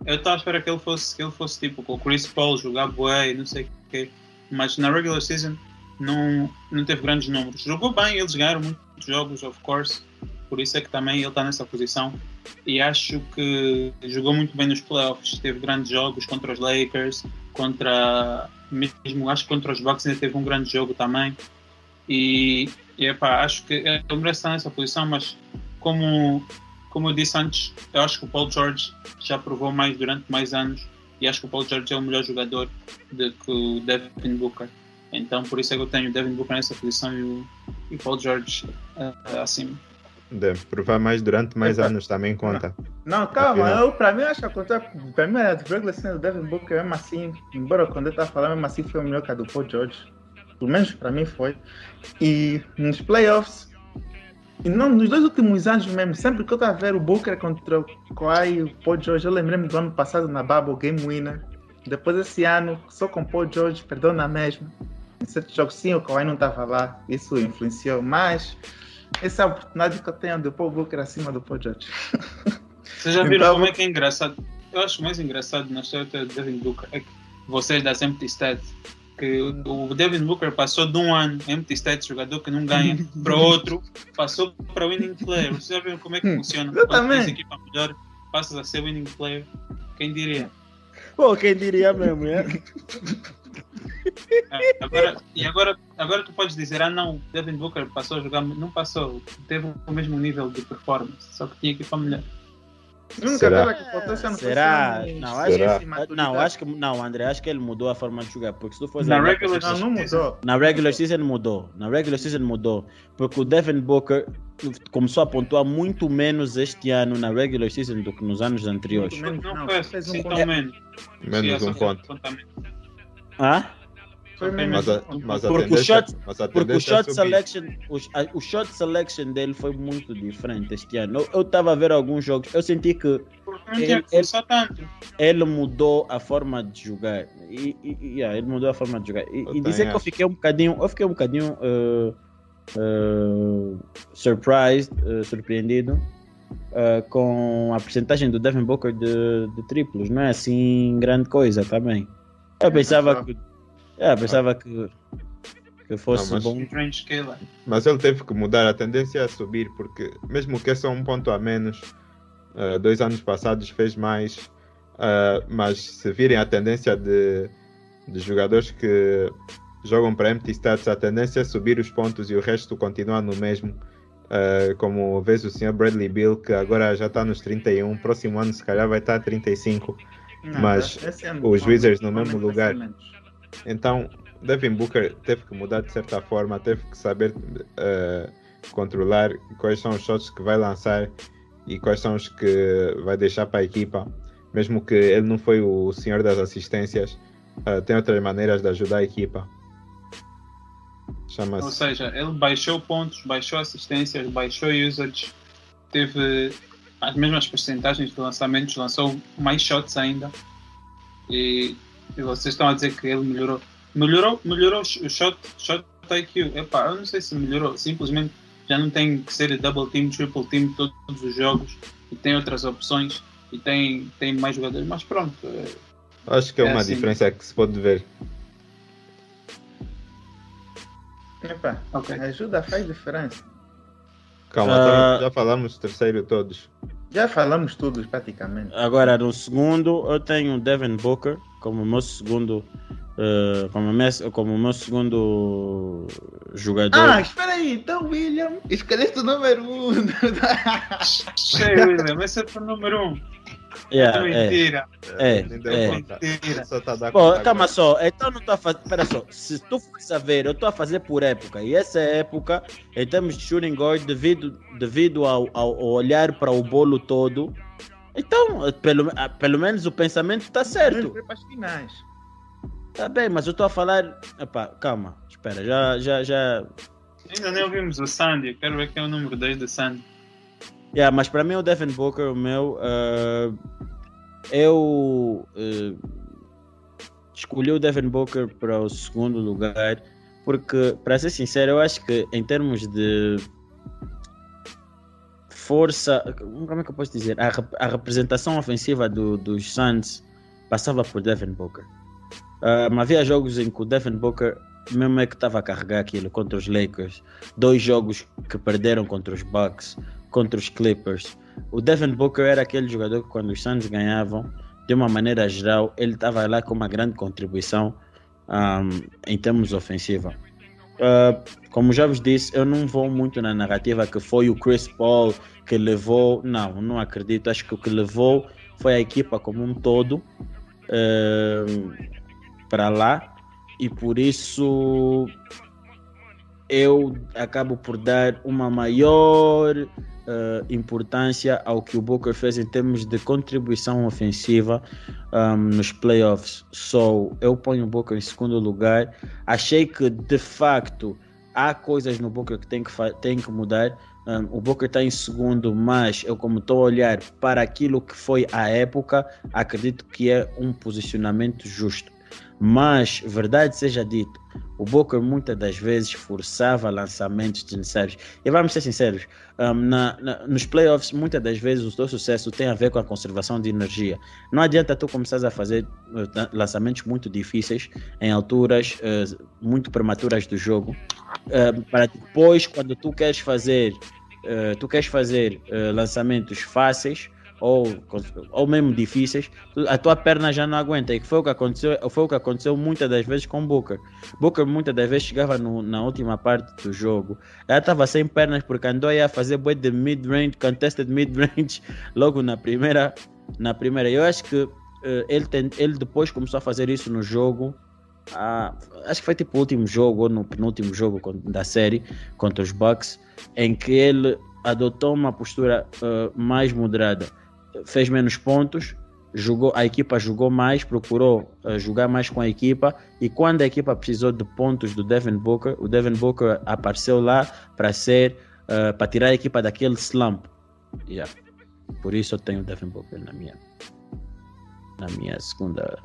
Eu estava à espera que ele fosse, que ele fosse tipo com o Chris Paul jogar bué e não sei o quê. Mas na regular season não, não teve grandes números. Jogou bem, eles ganharam muitos jogos, of course. Por isso é que também ele está nessa posição. E acho que jogou muito bem nos playoffs. Teve grandes jogos contra os Lakers, contra. Mesmo acho que contra os Bucks ainda teve um grande jogo também. E, e epá, acho que ele merece estar nessa posição, mas como, como eu disse antes, eu acho que o Paul George já provou mais durante mais anos e acho que o Paul George é o melhor jogador do que o Devin Booker. Então por isso é que eu tenho o Devin Booker nessa posição e o, e o Paul George eh, acima. Deve provar mais durante mais Epa. anos também conta. Não, calma, Afinal. eu, pra mim eu acho que contrário, pra mim a regular season do Devin Booker mesmo assim, embora quando eu tava falando mesmo assim foi melhor que a do Paul George. Pelo menos pra mim foi. E nos playoffs, e não, nos dois últimos anos mesmo, sempre que eu tava a ver o Booker contra o Kawhi e o Paul George, eu lembrei-me do ano passado na Bubble Game Winner. Depois esse ano, só com o Paul George, perdão na mesma. Em certos jogos sim, o Kawhi não tava lá, isso influenciou, mas essa é a oportunidade que eu tenho do Paul Booker acima do Paul George. [laughs] Vocês já viram Então, como é que é engraçado? Eu acho mais engraçado na história do Devin Booker é que vocês das Empty Stats que o Devin Booker passou de um ano Empty Stats, jogador que não ganha, [laughs] para outro, passou para Winning Player. Vocês já viram como é que funciona? Eu Quando tens equipa melhor, passas a ser Winning Player. Quem diria? Pô, quem diria mesmo, é? Ah, Agora, e agora, agora tu podes dizer, ah não, Devin Booker passou a jogar, não passou, teve o mesmo nível de performance, só que tinha equipa melhor. Nunca Será? esse ano foi Será? Não, acho Será? que, não, acho que não, André, acho que ele mudou a forma de jogar, porque se tu fores Na olhar regular para- Não, não mudou. na regular season mudou, na regular season mudou, porque o Devin Booker começou a pontuar muito menos este ano na regular season do que nos anos anteriores. Muito menos, Não, não, foi fez um ponto. menos. Menos um ponto. Ah? Foi Mas a, mas a Porque o shot- mas a Porque o é shot selection, o, a- o shot selection dele foi muito diferente este ano. Eu- estava a ver alguns jogos, eu senti que Ele- forçar tanto. ele mudou a forma de jogar. E, e- yeah, ele mudou a forma de jogar. E, Eu e dizer que eu fiquei um bocadinho, eu fiquei um bocadinho uh, uh, surprised, uh, surpreendido uh, com a porcentagem do Devin Booker de, de triplos. Não é assim grande coisa também. Eu pensava que, é, pensava que, que fosse Não, mas- bom. Mas ele teve que mudar a tendência a subir, porque mesmo que é só um ponto a menos, ah, dois anos passados fez mais, ah, mas se virem a tendência de, de jogadores que jogam para empty stats, a tendência é subir os pontos e o resto continuar no mesmo. Ah, como vês o senhor Bradley Bill, que agora já está nos 31, próximo ano se calhar vai estar a 35. Não, mas ano os Wizards no mesmo lugar. menos. Então, Devin Booker teve que mudar de certa forma, teve que saber eh, controlar quais são os shots que vai lançar e quais são os que vai deixar para a equipa. Mesmo que ele não foi o senhor das assistências, eh, tem outras maneiras de ajudar a equipa. Ou seja, ele baixou pontos, baixou assistências, baixou usage, teve as mesmas percentagens de lançamentos, lançou mais shots ainda. E vocês estão a dizer que ele melhorou. Melhorou, melhorou o shot, shot IQ. Epá, eu não sei se melhorou, simplesmente já não tem que ser double team, triple team todos os jogos e tem outras opções e tem, tem mais jogadores, mas pronto. é, Acho que é É uma assim. diferença que se pode ver. Epa, Ok. ajuda faz diferença. Calma, então já falamos terceiro todos. Já falamos tudo praticamente. Agora, no segundo, eu tenho o Devin Booker como meu segundo. eh, como, meu, como meu segundo jogador. Ah, espera aí, então William, escolheste o número 1. Um. [laughs] Cheio, William. Esse é o número um. Yeah, é é. mentira. É, é. conta. Mentira. Só tá Pô, conta calma agora. só, então não estou a fazer. Pera só, se tu fores a ver, eu estou a fazer por época. E essa época, em termos de shooting guard, devido, devido ao ao olhar para o bolo todo, então, pelo, ah, pelo menos o pensamento está certo. Para as finais. Tá bem, mas eu estou a falar. Epá, calma, espera, já, já, já. Ainda nem ouvimos o Sandy. Eu quero ver quem é o número 2 do Sandy. Yeah, mas para mim o Devin Booker, o meu, eh, eu eh, escolhi o Devin Booker para o segundo lugar porque, para ser sincero, eu acho que em termos de força, como é que eu posso dizer? A, a representação ofensiva do, dos Suns passava por Devin Booker. Ah, mas havia jogos em que o Devin Booker mesmo é que estava a carregar aquilo contra os Lakers. Dois jogos que perderam contra os Bucks, contra os Clippers. O Devin Booker era aquele jogador que quando os Suns ganhavam, de uma maneira geral, ele estava lá com uma grande contribuição ahm, em termos ofensiva. Ah, como já vos disse, eu não vou muito na narrativa que foi o Chris Paul que levou. Não, não acredito. Acho que o que levou foi a equipa como um todo ahm, para lá e por isso eu acabo por dar uma maior eh, importância ao que o Booker fez em termos de contribuição ofensiva um, nos playoffs. So, eu ponho o Booker em segundo lugar. Achei que de facto há coisas no Booker que tem que, tem que mudar. Um, o Booker está em segundo, mas eu, como estou a olhar para aquilo que foi a época, acredito que é um posicionamento justo. Mas, verdade seja dito, o Booker muitas das vezes forçava lançamentos desnecessários. E vamos ser sinceros, um, na- na- nos playoffs, muitas das vezes o teu sucesso tem a ver com a conservação de energia. Não adianta tu começares a fazer uh, lançamentos muito difíceis em alturas uh, muito prematuras do jogo, uh, para depois, quando tu queres fazer, uh, tu queres fazer uh, lançamentos fáceis ou, ou mesmo difíceis, a tua perna já não aguenta. E foi o que aconteceu, foi o que aconteceu muitas das vezes com o Booker. Booker muitas das vezes chegava no- na última parte do jogo, ela estava sem pernas porque andou a fazer bué de mid-range, contested mid-range, [laughs] logo na primeira. Na primeira. Eu acho que eh, ele, tem, ele depois começou a fazer isso no jogo. ah, acho que foi tipo o último jogo ou no penúltimo jogo da série contra os Bucks, em que ele adotou uma postura eh, mais moderada, fez menos pontos, jogou, a equipa jogou mais, procurou eh, jogar mais com a equipa e quando a equipa precisou de pontos do Devin Booker, o Devin Booker apareceu lá para ser eh, para tirar a equipa daquele slump. Yeah. Por isso eu tenho o Devin Booker na minha na minha segunda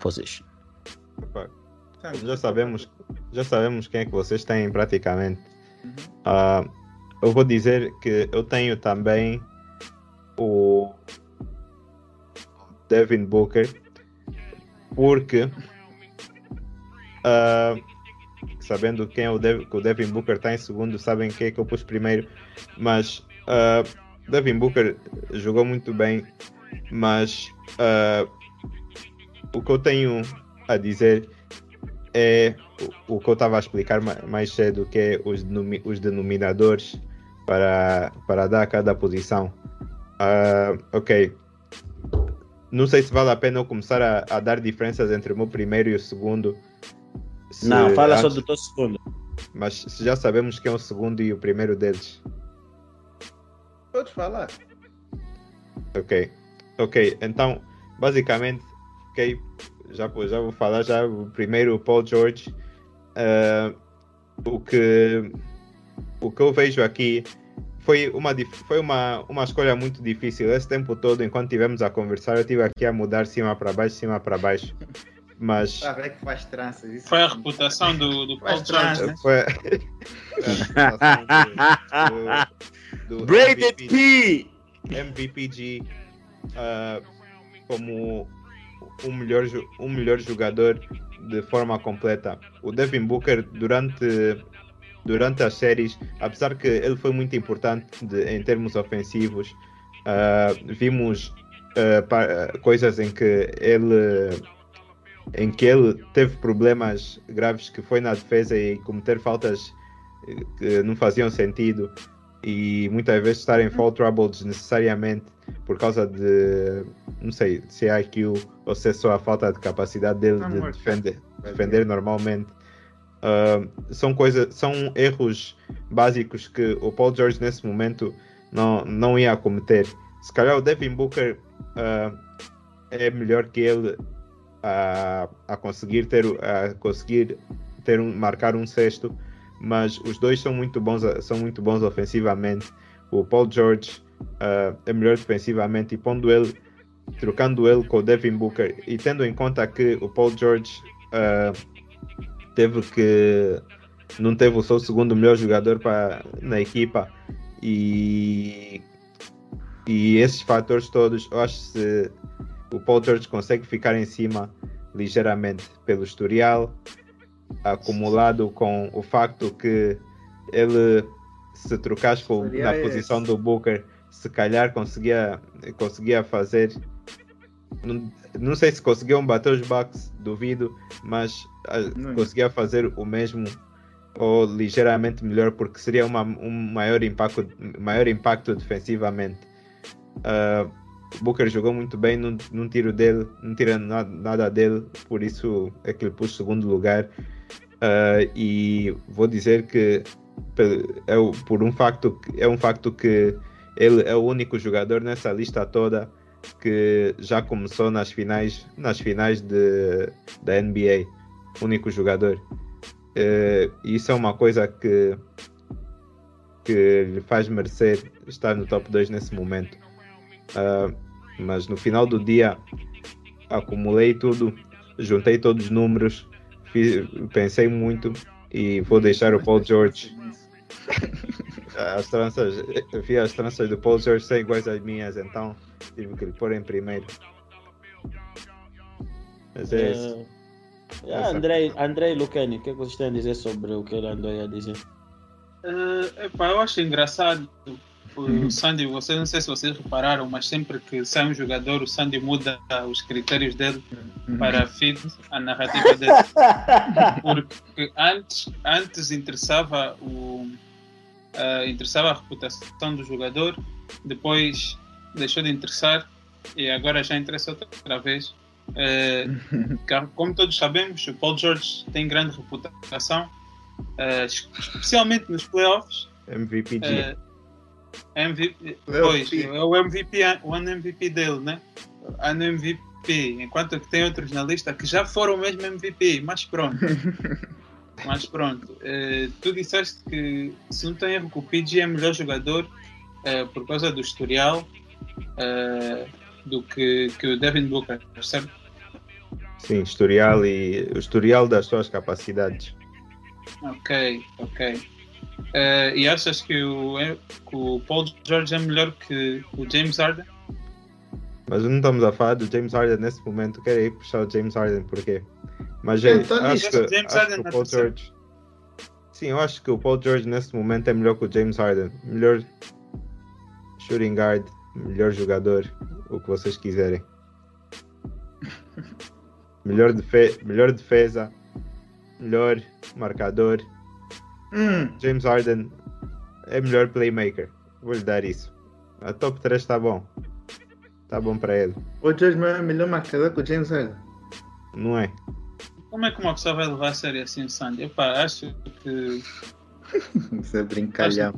position. Opa, Já sabemos, já sabemos quem é que vocês têm praticamente. Ah, eu vou dizer que eu tenho também o Devin Booker, porque ah, sabendo quem é o, Dev, que o Devin Booker está em segundo, sabem quem é que eu pus primeiro, mas ah, Devin Booker jogou muito bem, mas ah, o que eu tenho a dizer é o, o que eu estava a explicar ma- mais cedo, que é os, denomi- os denominadores para, para dar cada posição. Ah, ok. Não sei se vale a pena eu começar a, a dar diferenças entre o meu primeiro e o segundo. Se Não, fala só antes- do teu segundo. Mas se já sabemos quem é o segundo e o primeiro deles. Podes falar. Ok. Ok, então, basicamente, ok, já, vou- já vou falar já o primeiro, o Paul George. Ah, o, que, o que eu vejo aqui foi uma, foi uma, uma escolha muito difícil. Esse tempo todo, enquanto estivemos a conversar, eu estive aqui a mudar cima para baixo, cima para baixo. Mas que faz tranças. Isso Foi a reputação do, do Paul George. trança. foi a [laughs] do, do, Braided MVP. P! MVPG. ah, como um melhor, um melhor jogador de forma completa. O Devin Booker, durante, durante as séries, apesar que ele foi muito importante de- em termos ofensivos, ah, vimos ah, pa- coisas em que ele em que ele teve problemas graves que foi na defesa e cometer faltas eh, que não faziam sentido e muitas vezes estar em foul trouble desnecessariamente por causa de não sei se é IQ ou se é só a falta de capacidade dele de defender, defender normalmente Ah, são coisas são erros básicos que o Paul George nesse momento não, não ia cometer. Se calhar o Devin Booker ah, é melhor que ele a, a conseguir ter a conseguir ter um, marcar um sexto mas os dois são muito bons são muito bons ofensivamente. O Paul George ah, é melhor defensivamente e pondo ele trocando ele com o Devin Booker e tendo em conta que o Paul George ah, teve que não teve o seu segundo melhor jogador para na equipa e e esses fatores todos eu acho que o Paul George consegue ficar em cima ligeiramente pelo historial acumulado com o facto que ele se trocasse na é posição esse. do Booker se calhar conseguia conseguia fazer não, não sei se conseguiam bater os Bucks duvido mas ah, Não. conseguia fazer o mesmo ou ligeiramente melhor porque seria uma, um maior impacto maior impacto defensivamente Ah, Booker jogou muito bem, não, não tiro dele, não tira na- nada dele, por isso é que ele pôs segundo lugar. Ah, e vou dizer que é por um facto é um facto que ele é o único jogador nessa lista toda que já começou nas finais nas finais de, da NBA, único jogador. Eh, e isso é uma coisa que que lhe faz merecer estar no top 2 nesse momento. Ah, mas no final do dia acumulei tudo, juntei todos os números, fiz- pensei muito e vou deixar o Paul George. [laughs] As tranças, vi as tranças do Paul George ser iguais às minhas, então tive que lhe pôr em primeiro. Mas é isso. Yeah, Andrei, Andrei Lucani, o que é que vocês têm a dizer sobre o que ele andou a dizer? Epá, eu acho engraçado o [laughs] Sandy, vocês não sei se vocês repararam, mas sempre que sai um jogador, o Sandy muda os critérios dele para fit a narrativa dele. [laughs] Porque antes, antes interessava o ah, interessava a reputação do jogador, depois deixou de interessar e agora já interessa outra vez. Eh, [laughs] como todos sabemos, o Paul George tem grande reputação, eh, especialmente nos playoffs. MVPG. Eh, MVP, pois, é o MVP, o ano MVP dele, né? Ano MVP, enquanto que tem outros na lista que já foram mesmo MVP, mas pronto. [laughs] mas pronto, tu disseste que se não tem erro que o PG é melhor jogador por causa do historial eh, do que, que o Devin Booker, certo? Sim, historial e o historial das suas capacidades. Ok, ok. Eh, e achas que o, que o Paul George é melhor que o James Harden? Mas não estamos a falar do James Harden nesse momento. Quero ir puxar o James Harden porque. Mas Eu é, tô acho que, James acho que o Paul. George. Sim, eu acho que o Paul George nesse momento é melhor que o James Harden. Melhor shooting guard, melhor jogador, o que vocês quiserem. Melhor, defe melhor defesa, melhor marcador. Hum, James Harden é melhor playmaker. Vou-lhe dar isso. A top 3 está bom. Está bom para ele. o George Murray é melhor marcador que o James Harden. Não é? Como é que uma pessoa vai levar a sério assim o Sandy? Epá, acho que [laughs] Isso é brincalhão.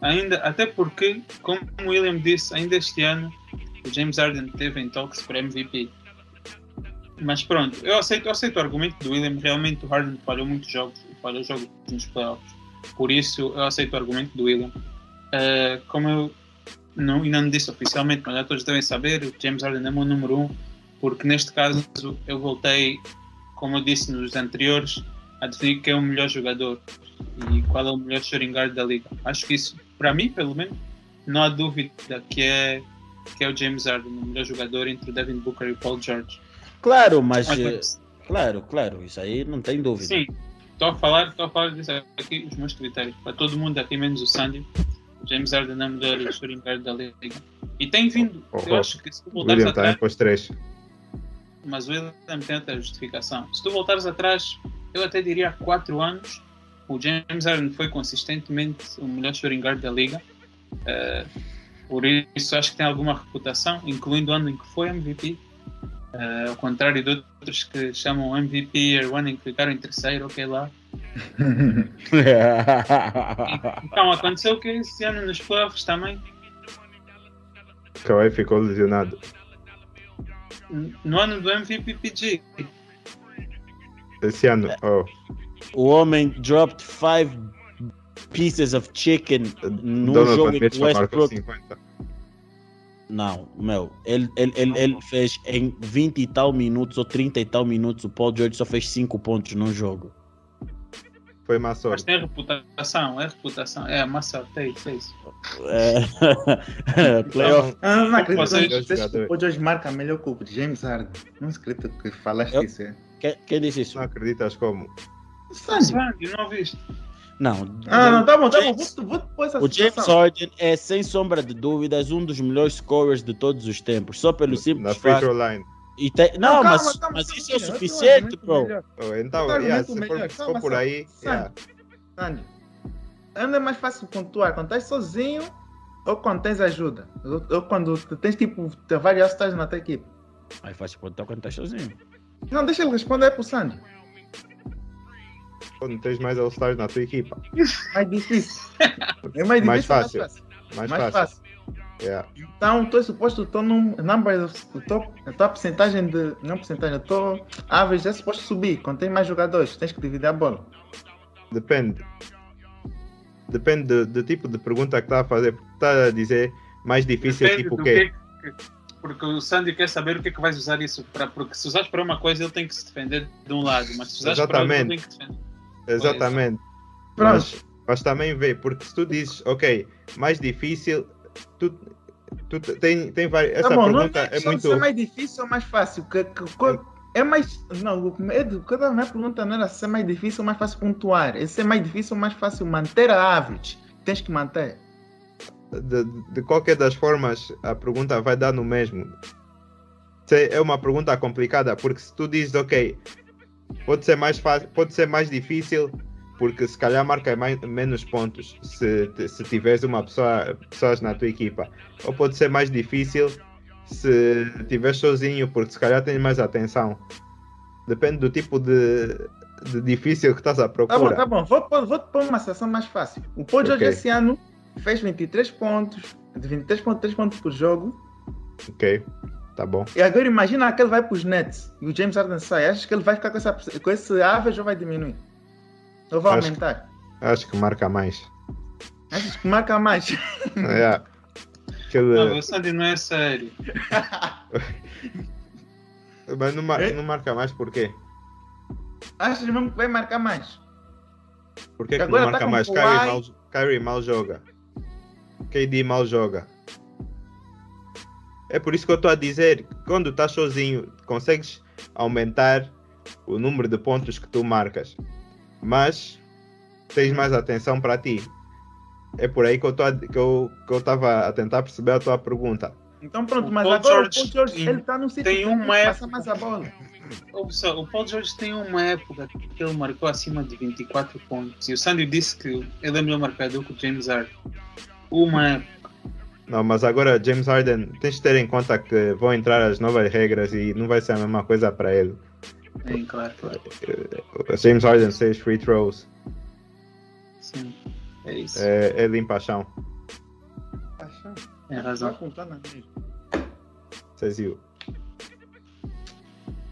Ainda, até porque, como o William disse, ainda este ano o James Harden teve em talks para MVP. Mas pronto, eu aceito, eu aceito o argumento do William. Realmente o Harden falhou muitos jogos, falhou jogos nos playoffs. Por isso eu aceito o argumento do William. Eh, como eu não, ainda não disse oficialmente, mas já todos devem saber, o James Harden é o meu número um, porque neste caso eu voltei, como eu disse nos anteriores, a definir quem é o melhor jogador e qual é o melhor shooting guard da liga. Acho que isso, para mim, pelo menos, não há dúvida que é que é o James Harden, o melhor jogador entre o Devin Booker e o Paul George. Claro, mas. Mas, eh, Claro, claro, isso aí não tem dúvida. sim, estou a falar, estou a falar disso aqui, os meus critérios. Para todo mundo aqui, menos o Sandy, o James Harden é o melhor shooting guard da liga. E tem vindo, Oh, eu oh. acho que se tu voltares William também atrás, pôs três. mas o William tem outra justificação. Se tu voltares atrás, eu até diria há 4 anos, o James Harden foi consistentemente o melhor shooting guard da liga. Eh, por isso acho que tem alguma reputação, incluindo o ano em que foi MVP. Eh, ao contrário de outros que chamam MVP Year One em que ficaram em terceiro, ok lá. [laughs] Então aconteceu o que esse ano nos playoffs também. Kawhi ficou lesionado. No ano do MVP PG. Esse ano, oh, o homem dropped five pieces of chicken no Donovan jogo em Westbrook. 50. Não, meu, ele, ele, ele, ele fez em 20 e tal minutos ou 30 e tal minutos. O Paul George só fez 5 pontos num jogo. Foi má Mas sorte. tem reputação, é reputação. É, mas sorte, é isso, é isso. [laughs] É... Playoff. Ah, não acredito Vocês- o Paul George marca melhor que o James Harden. Não acredito que falaste Eu- isso. É. Quem, quem disse isso? Não acreditas como? Sandy. Sandy, não viste? Não. Ah, não, tá bom, tá bom. Vou, vou pôr essa O James. Harden é, sem sombra de dúvidas, um dos melhores scorers de todos os tempos. Só pelo Na simples free fato. throw line. E tem... Não, calma, mas, calma, mas isso é o suficiente, bro. Oh, então, yeah, se for, se Calma, for por Sandy. aí, yeah. Sandy, ainda é mais fácil pontuar quando estás sozinho ou quando tens ajuda. Ou, ou quando tens tipo ter vários stars na tua equipe. Aí faz pontar quando estás sozinho. Não, deixa ele responder pro Sandy. quando tens mais All-Stars na tua equipa. [laughs] Mais difícil. É mais Mais difícil, fácil. mais fácil. Mais, Mais fácil. fácil. Yeah. Então, tu é suposto, o teu num- number, o teu, a tua porcentagem de. Não porcentagem, a tua average é suposto subir. Quando tem mais jogadores, tens que dividir a bola. Depende. Depende do, do tipo de pergunta que está a fazer. Porque Está a dizer mais difícil, Depende tipo o quê? que que- Porque o Sandy quer saber o que é que vais usar isso para. Porque se usares para uma coisa, ele tem que se defender de um lado, mas se usares para outra, ele tem que defender. Exatamente. Pronto. Mas, mas também vê, porque se tu dizes, ok, mais difícil, tu, tu tem, tem várias. Essa tá bom, não pergunta é é de muito. ser mais difícil ou mais fácil. Que, que, que- é mais. Não, o medo, cada minha pergunta não era se é mais difícil ou mais fácil pontuar. É se é mais difícil ou mais fácil manter a average. Tens que manter. De, de qualquer das formas, a pergunta vai dar no mesmo. É uma pergunta complicada, porque se tu dizes, ok, pode ser mais fácil, pode ser mais difícil, porque se calhar marca mais, menos pontos se, se tiveres uma pessoa, pessoas na tua equipa. Ou pode ser mais difícil se estiveres sozinho, porque se calhar tens mais atenção. Depende do tipo de, de difícil que estás à Tá bom, tá bom. Vou, pôr- vou te pôr uma situação mais fácil. O Paul George Ok. esse ano fez 23 pontos, de 23.3 pontos por jogo. Ok, tá bom. E agora imagina que ele vai para os Nets e o James Harden sai. Achas que ele vai ficar com, essa, com esse average ou vai diminuir? Ou vai Acho- aumentar? Acho que marca mais. Achas que marca mais? [laughs] É. Aquele- Não, o Sandy não é sério. [laughs] Mas não, mar- É? não marca mais por quê? Achas mesmo que vai marcar mais? Por que, que não tá marca com mais? Kawhi. Kyrie mal, Kyrie mal joga. KD mal joga. É por isso que eu estou a dizer, quando estás sozinho, consegues aumentar o número de pontos que tu marcas. Mas tens mais atenção para ti. É por aí que eu tô a- que eu que eu estava a tentar perceber a tua pergunta. Então pronto, O mas Paul agora George o Paul George tem- ele está no sítio tem que uma época- mais a bola. O Paul George tem uma época que ele marcou acima de 24 pontos. E o Sandy disse que ele é melhor marcador que o James Harden. Uma. Não, mas agora James Harden, tens de ter em conta que vão entrar as novas regras e não vai ser a mesma coisa para ele. Sim, claro, claro. O James Harden seis free throws. Sim, é isso. É, é limpa chão. Tem Vai razão. contar na mesma. You.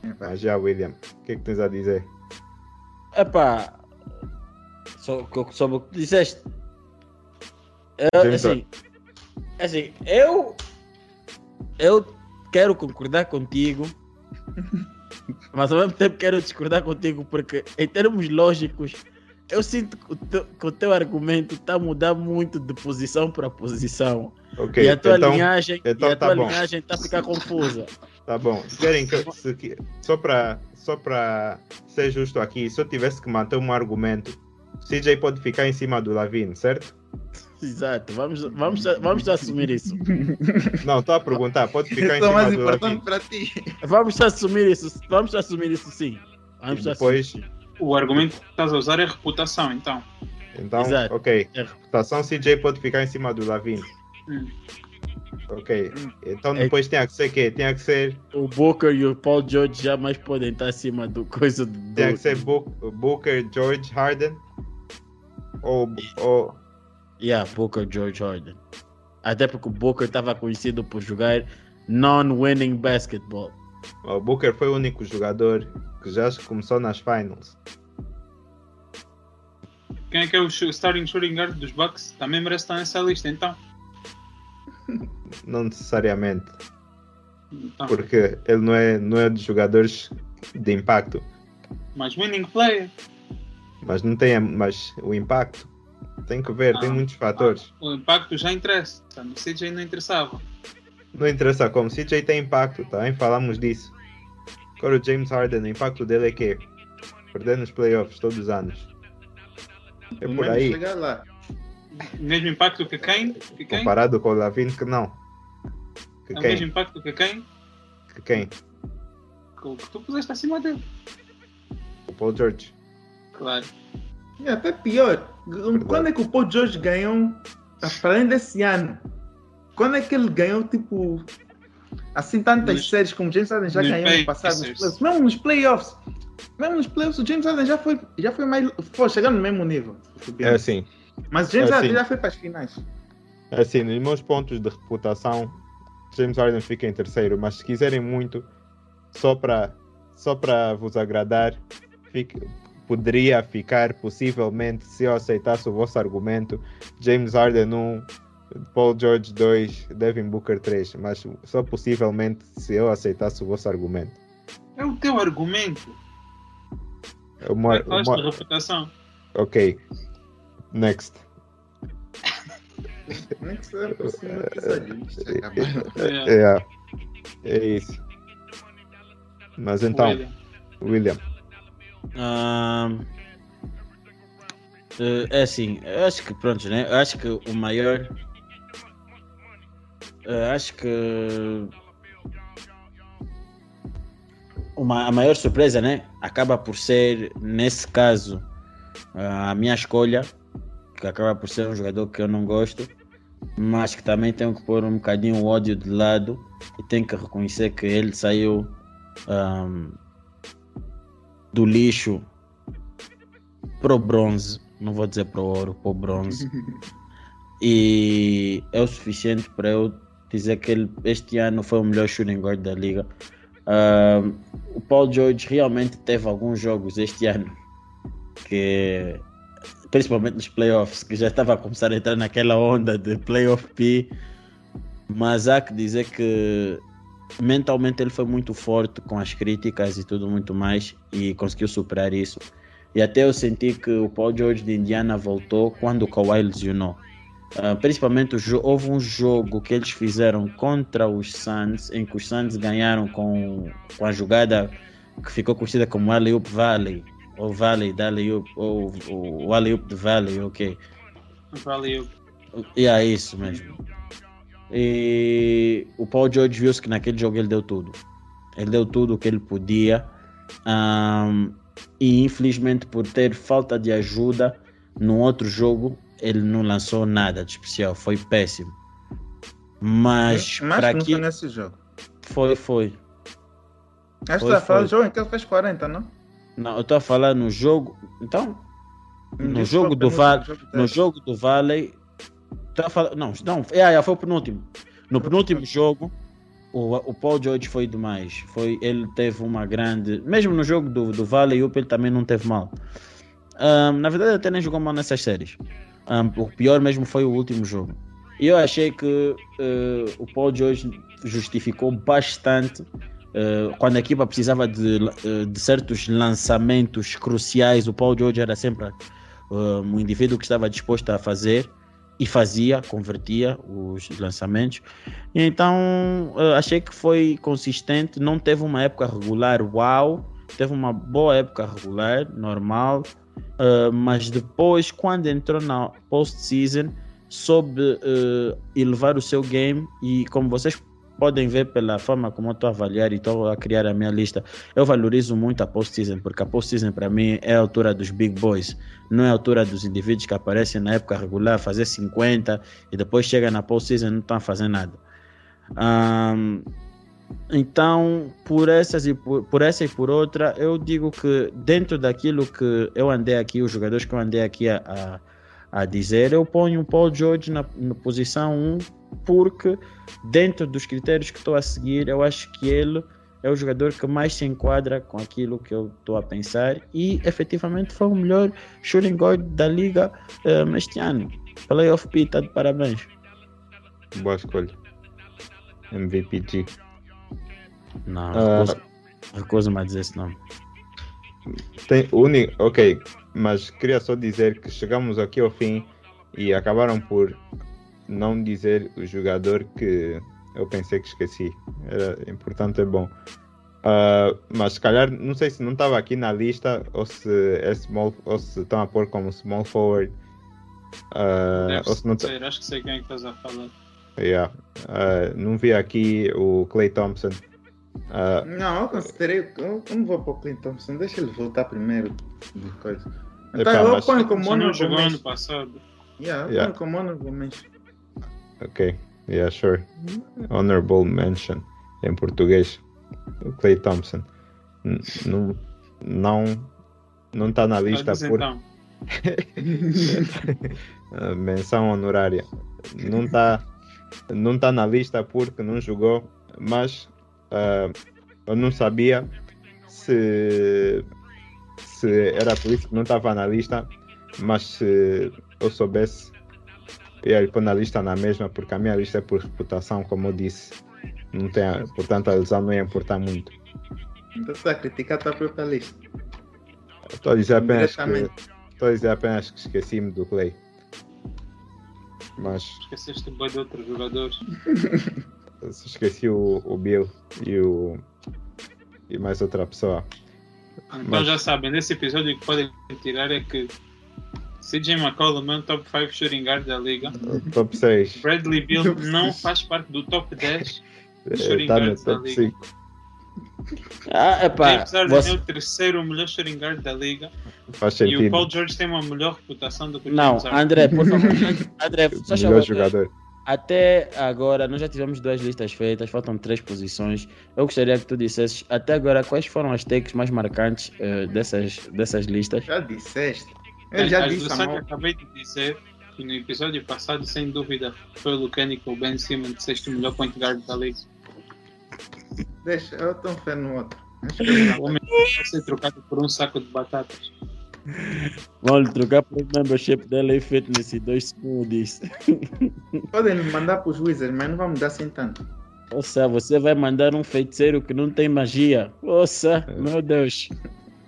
É, vai. Mas já, William, o que é que tens a dizer? Epá, só, sobre o que tu disseste. Eu, assim, assim, eu, eu quero concordar contigo, [laughs] mas ao mesmo tempo quero discordar contigo porque em termos lógicos eu sinto que o teu, que o teu argumento está a mudar muito de posição para posição. Ok, e a tua então, linhagem então a tá tua bom. linhagem está a ficar confusa. tá bom. Se querem que, se que- só para só para ser justo aqui, se eu tivesse que manter um argumento, CJ pode ficar em cima do Lavine, certo? Exato, vamos, vamos, vamos assumir isso. Não, estou a perguntar, pode ficar em Isso é o mais cima do importante para ti. Vamos assumir isso, vamos assumir isso sim. Vamos E assumir. depois, O argumento que estás a usar é reputação, então. então, Exato. ok. É. Reputação CJ pode ficar em cima do Lavine. Hum. Ok. Então É. depois tinha que ser quê? Tinha que ser, O Booker e o Paul George jamais podem estar acima do coisa do. tinha que ser Book- Booker, George, Harden. Ou, ou Yeah, Booker George Harden. Até porque o Booker estava conhecido por jogar non-winning basketball. o Booker foi o único jogador que já começou nas finals. Quem é que é o starting shooting guard dos Bucks? Também merece estar nessa lista, então. [laughs] Não necessariamente. Então, Porque ele não é, não é dos jogadores de impacto. Mas winning player. Mas não tem mas o impacto. Tem que ver, tem Ah, muitos fatores. O impacto já interessa. No CJ não interessava. Não interessa como. CJ tem impacto, tá? Hein? Falamos disso. Agora o James Harden, o impacto dele é que perder nos playoffs todos os anos. É por aí. Mesmo impacto que quem? Que quem? Comparado com o Lavine, que não. Que É o mesmo impacto que quem? Que quem? Que o que tu puseste acima dele. O Paul George. Claro. E até pior. Quando é que o Paul George ganhou, além desse ano, quando é que ele ganhou, tipo, assim, tantas Nos- séries como James Harden já ganhou no passado, nos playoffs, mesmo nos playoffs, mesmo nos playoffs, o James Harden já foi, já foi mais, foi chegando no mesmo nível. É assim. Mas o James é Harden assim. já foi para as finais. É assim, nos meus pontos de reputação, James Harden fica em terceiro, mas se quiserem muito, só para só para vos agradar, fique- poderia ficar possivelmente, se eu aceitasse o vosso argumento, James Harden 1, Paul George 2, Devin Booker 3, mas só possivelmente se eu aceitasse o vosso argumento. É o teu argumento. Uma, É uma, reputação. ok. Next. Já acabou. É, É, é isso. Mas então, William. William. Eh, é assim, acho que pronto, né? Acho que o maior. eu acho que. Uma, a maior surpresa, né? Acaba por ser, nesse caso, a minha escolha, que acaba por ser um jogador que eu não gosto, mas que também tenho que pôr um bocadinho o ódio de lado e tenho que reconhecer que ele saiu ahm, do lixo pro bronze, não vou dizer pro ouro, pro bronze. [laughs] e é o suficiente para eu dizer que ele este ano foi o melhor shooting guard da liga. Ahm, o Paul George realmente teve alguns jogos este ano que principalmente nos playoffs, que já estava a começar a entrar naquela onda de playoff P, mas há que dizer que mentalmente ele foi muito forte com as críticas e tudo muito mais e conseguiu superar isso. E até eu senti que o Paul George de Indiana voltou quando o Kawhi lesionou. Ah, principalmente houve um jogo que eles fizeram contra os Suns, em que os Suns ganharam com, com a jogada que ficou conhecida como Alley-Oop Valley, ou Valley da Alley-Oop, ou ou Alley-Oop de Valley, ok. E é isso mesmo. E o Paul George viu-se que naquele jogo ele deu tudo. Ele deu tudo o que ele podia. Ahm, e infelizmente por ter falta de ajuda no outro jogo, ele não lançou nada de especial. Foi péssimo. Mas Mas para foi nesse jogo. foi, foi. Acho que tu falar foi. do jogo em que ele fez 40, não? Não, eu estou a falar no jogo. Então, No jogo foi o do Vale- jogo No jogo do Valley. Tá fal- Não, não, é, é, foi o penúltimo. No penúltimo jogo, o, o Paul George foi demais. Foi, ele teve uma grande. Mesmo no jogo do, do Valley, o ele também não teve mal. Ahm, na verdade, até nem jogou mal nessas séries. Ahm, o pior mesmo foi o último jogo. E eu achei que eh, o Paul George justificou bastante eh, quando a equipa precisava de, eh, de certos lançamentos cruciais. O Paul George era sempre uh, um indivíduo que estava disposto a fazer e fazia, convertia os lançamentos. Então uh, achei que foi consistente, não teve uma época regular uau, teve uma boa época regular, normal, uh, mas depois, quando entrou na post-season, soube uh, elevar o seu game e como vocês podem ver pela forma como eu estou a avaliar e estou a criar a minha lista, eu valorizo muito a post-season, porque a post-season para mim é a altura dos big boys, não é a altura dos indivíduos que aparecem na época regular, fazer 50 e depois chega na post-season e não estão a fazer nada. Um, então, por essas, e por, por essa e por outra, eu digo que dentro daquilo que eu andei aqui, os jogadores que eu andei aqui a, a, a dizer, eu ponho o Paul George na, na posição 1, porque dentro dos critérios que estou a seguir, eu acho que ele é o jogador que mais se enquadra com aquilo que eu estou a pensar e efetivamente foi o melhor shooting guard da liga um, este ano. Playoff P, tá de parabéns. Boa escolha. MVPG. Não, Ah. recuso- recuso-me a dizer esse nome. Tem uni... Ok, mas queria só dizer que chegamos aqui ao fim e acabaram por não dizer o jogador que eu pensei que esqueci. Era importante, é bom. Ah, mas se calhar, não sei se não estava aqui na lista ou se é small, ou se estão a pôr como small forward. Deve ou se não tá- ser, acho que sei quem é que estás a falar. Yeah. Ah, não vi aqui o Clay Thompson. Ah, Não, eu considerei. Eu, eu não vou pôr o Clint Thompson, deixa ele voltar primeiro. De coisa. Então, eu mas- ponho como honorable jogou ano mention. passado. Yeah, eu Yeah. ponho como mention. Ok, yeah, sure. Honorable mention em português. Clay Thompson. N- Não, não, não está na lista por então. [laughs] menção honorária. Não está não tá na lista porque não jogou, mas ah, eu não sabia se, se era por isso que não estava na lista, mas se eu soubesse, ia lhe pôr na lista na mesma, porque a minha lista é por reputação, como eu disse. Não tem, portanto, a lesão não ia importar muito. Então está a criticar a tua própria lista. Estou a dizer apenas que, estou a dizer apenas que esqueci-me do Clay. Mas Esqueceste bem de outros jogadores. [laughs] esqueci o, o Bill e o e mais outra pessoa. Então Mas- já sabem, nesse episódio o que podem tirar é que CJ McCollum é um top 5 shooting guard da liga. Top 6. Bradley Bill não faz parte do top 10. shooting Está no guards da top liga. 5. Ah, E epá, apesar de você- ser o terceiro melhor shooting guard da liga, Faz e o sentido. Paul George tem uma melhor reputação do que o Não, James Harden. André, por favor. [laughs] André, só Melhor chama- jogador. Até agora, nós já tivemos duas listas feitas, faltam três posições. Eu gostaria que tu dissesses, até agora, quais foram as takes mais marcantes eh, dessas, dessas listas? Já disseste. Eu já As disse, Saka amor. acabei de dizer que no episódio passado, sem dúvida, foi o Lucani com o Ben Simmons, sexto melhor point guard da liga. Deixa, eu estou fé no outro. Acho que [laughs] O homem vai ser trocado por um saco de batatas. Vamos trocar por um membership da LA Fitness e dois smoothies. [laughs] Podem mandar para os Wizards, mas não vamos dar sem tanto. Nossa, você vai mandar um feiticeiro que não tem magia. Nossa, É. meu Deus.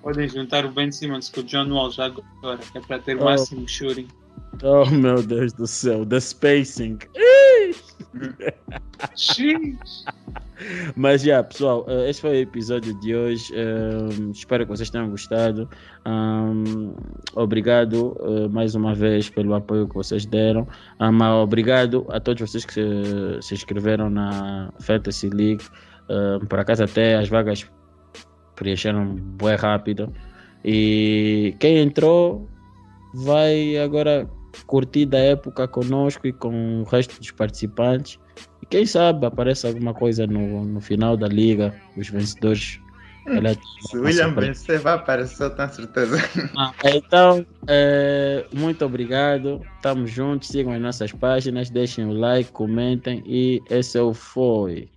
Podem juntar o Ben Simmons com o John Wall já agora, que é para ter o Oh. máximo shooting. Oh, meu Deus do céu. The spacing. [laughs] Mas já, pessoal, eh, este foi o episódio de hoje. Ehm, espero que vocês tenham gostado. Ahm, obrigado eh, mais uma vez pelo apoio que vocês deram. Ah, mas obrigado a todos vocês que se, se inscreveram na Fantasy League. Ahm, por acaso, até as vagas preencheram bem rápido. E quem entrou vai agora curtir da época conosco e com o resto dos participantes. E quem sabe aparece alguma coisa no, no final da liga, os vencedores. Se o William vencer, vai aparecer, eu tenho certeza. Então, é, muito obrigado. Estamos juntos. Sigam as nossas páginas, deixem o like, comentem. E esse é o Foi.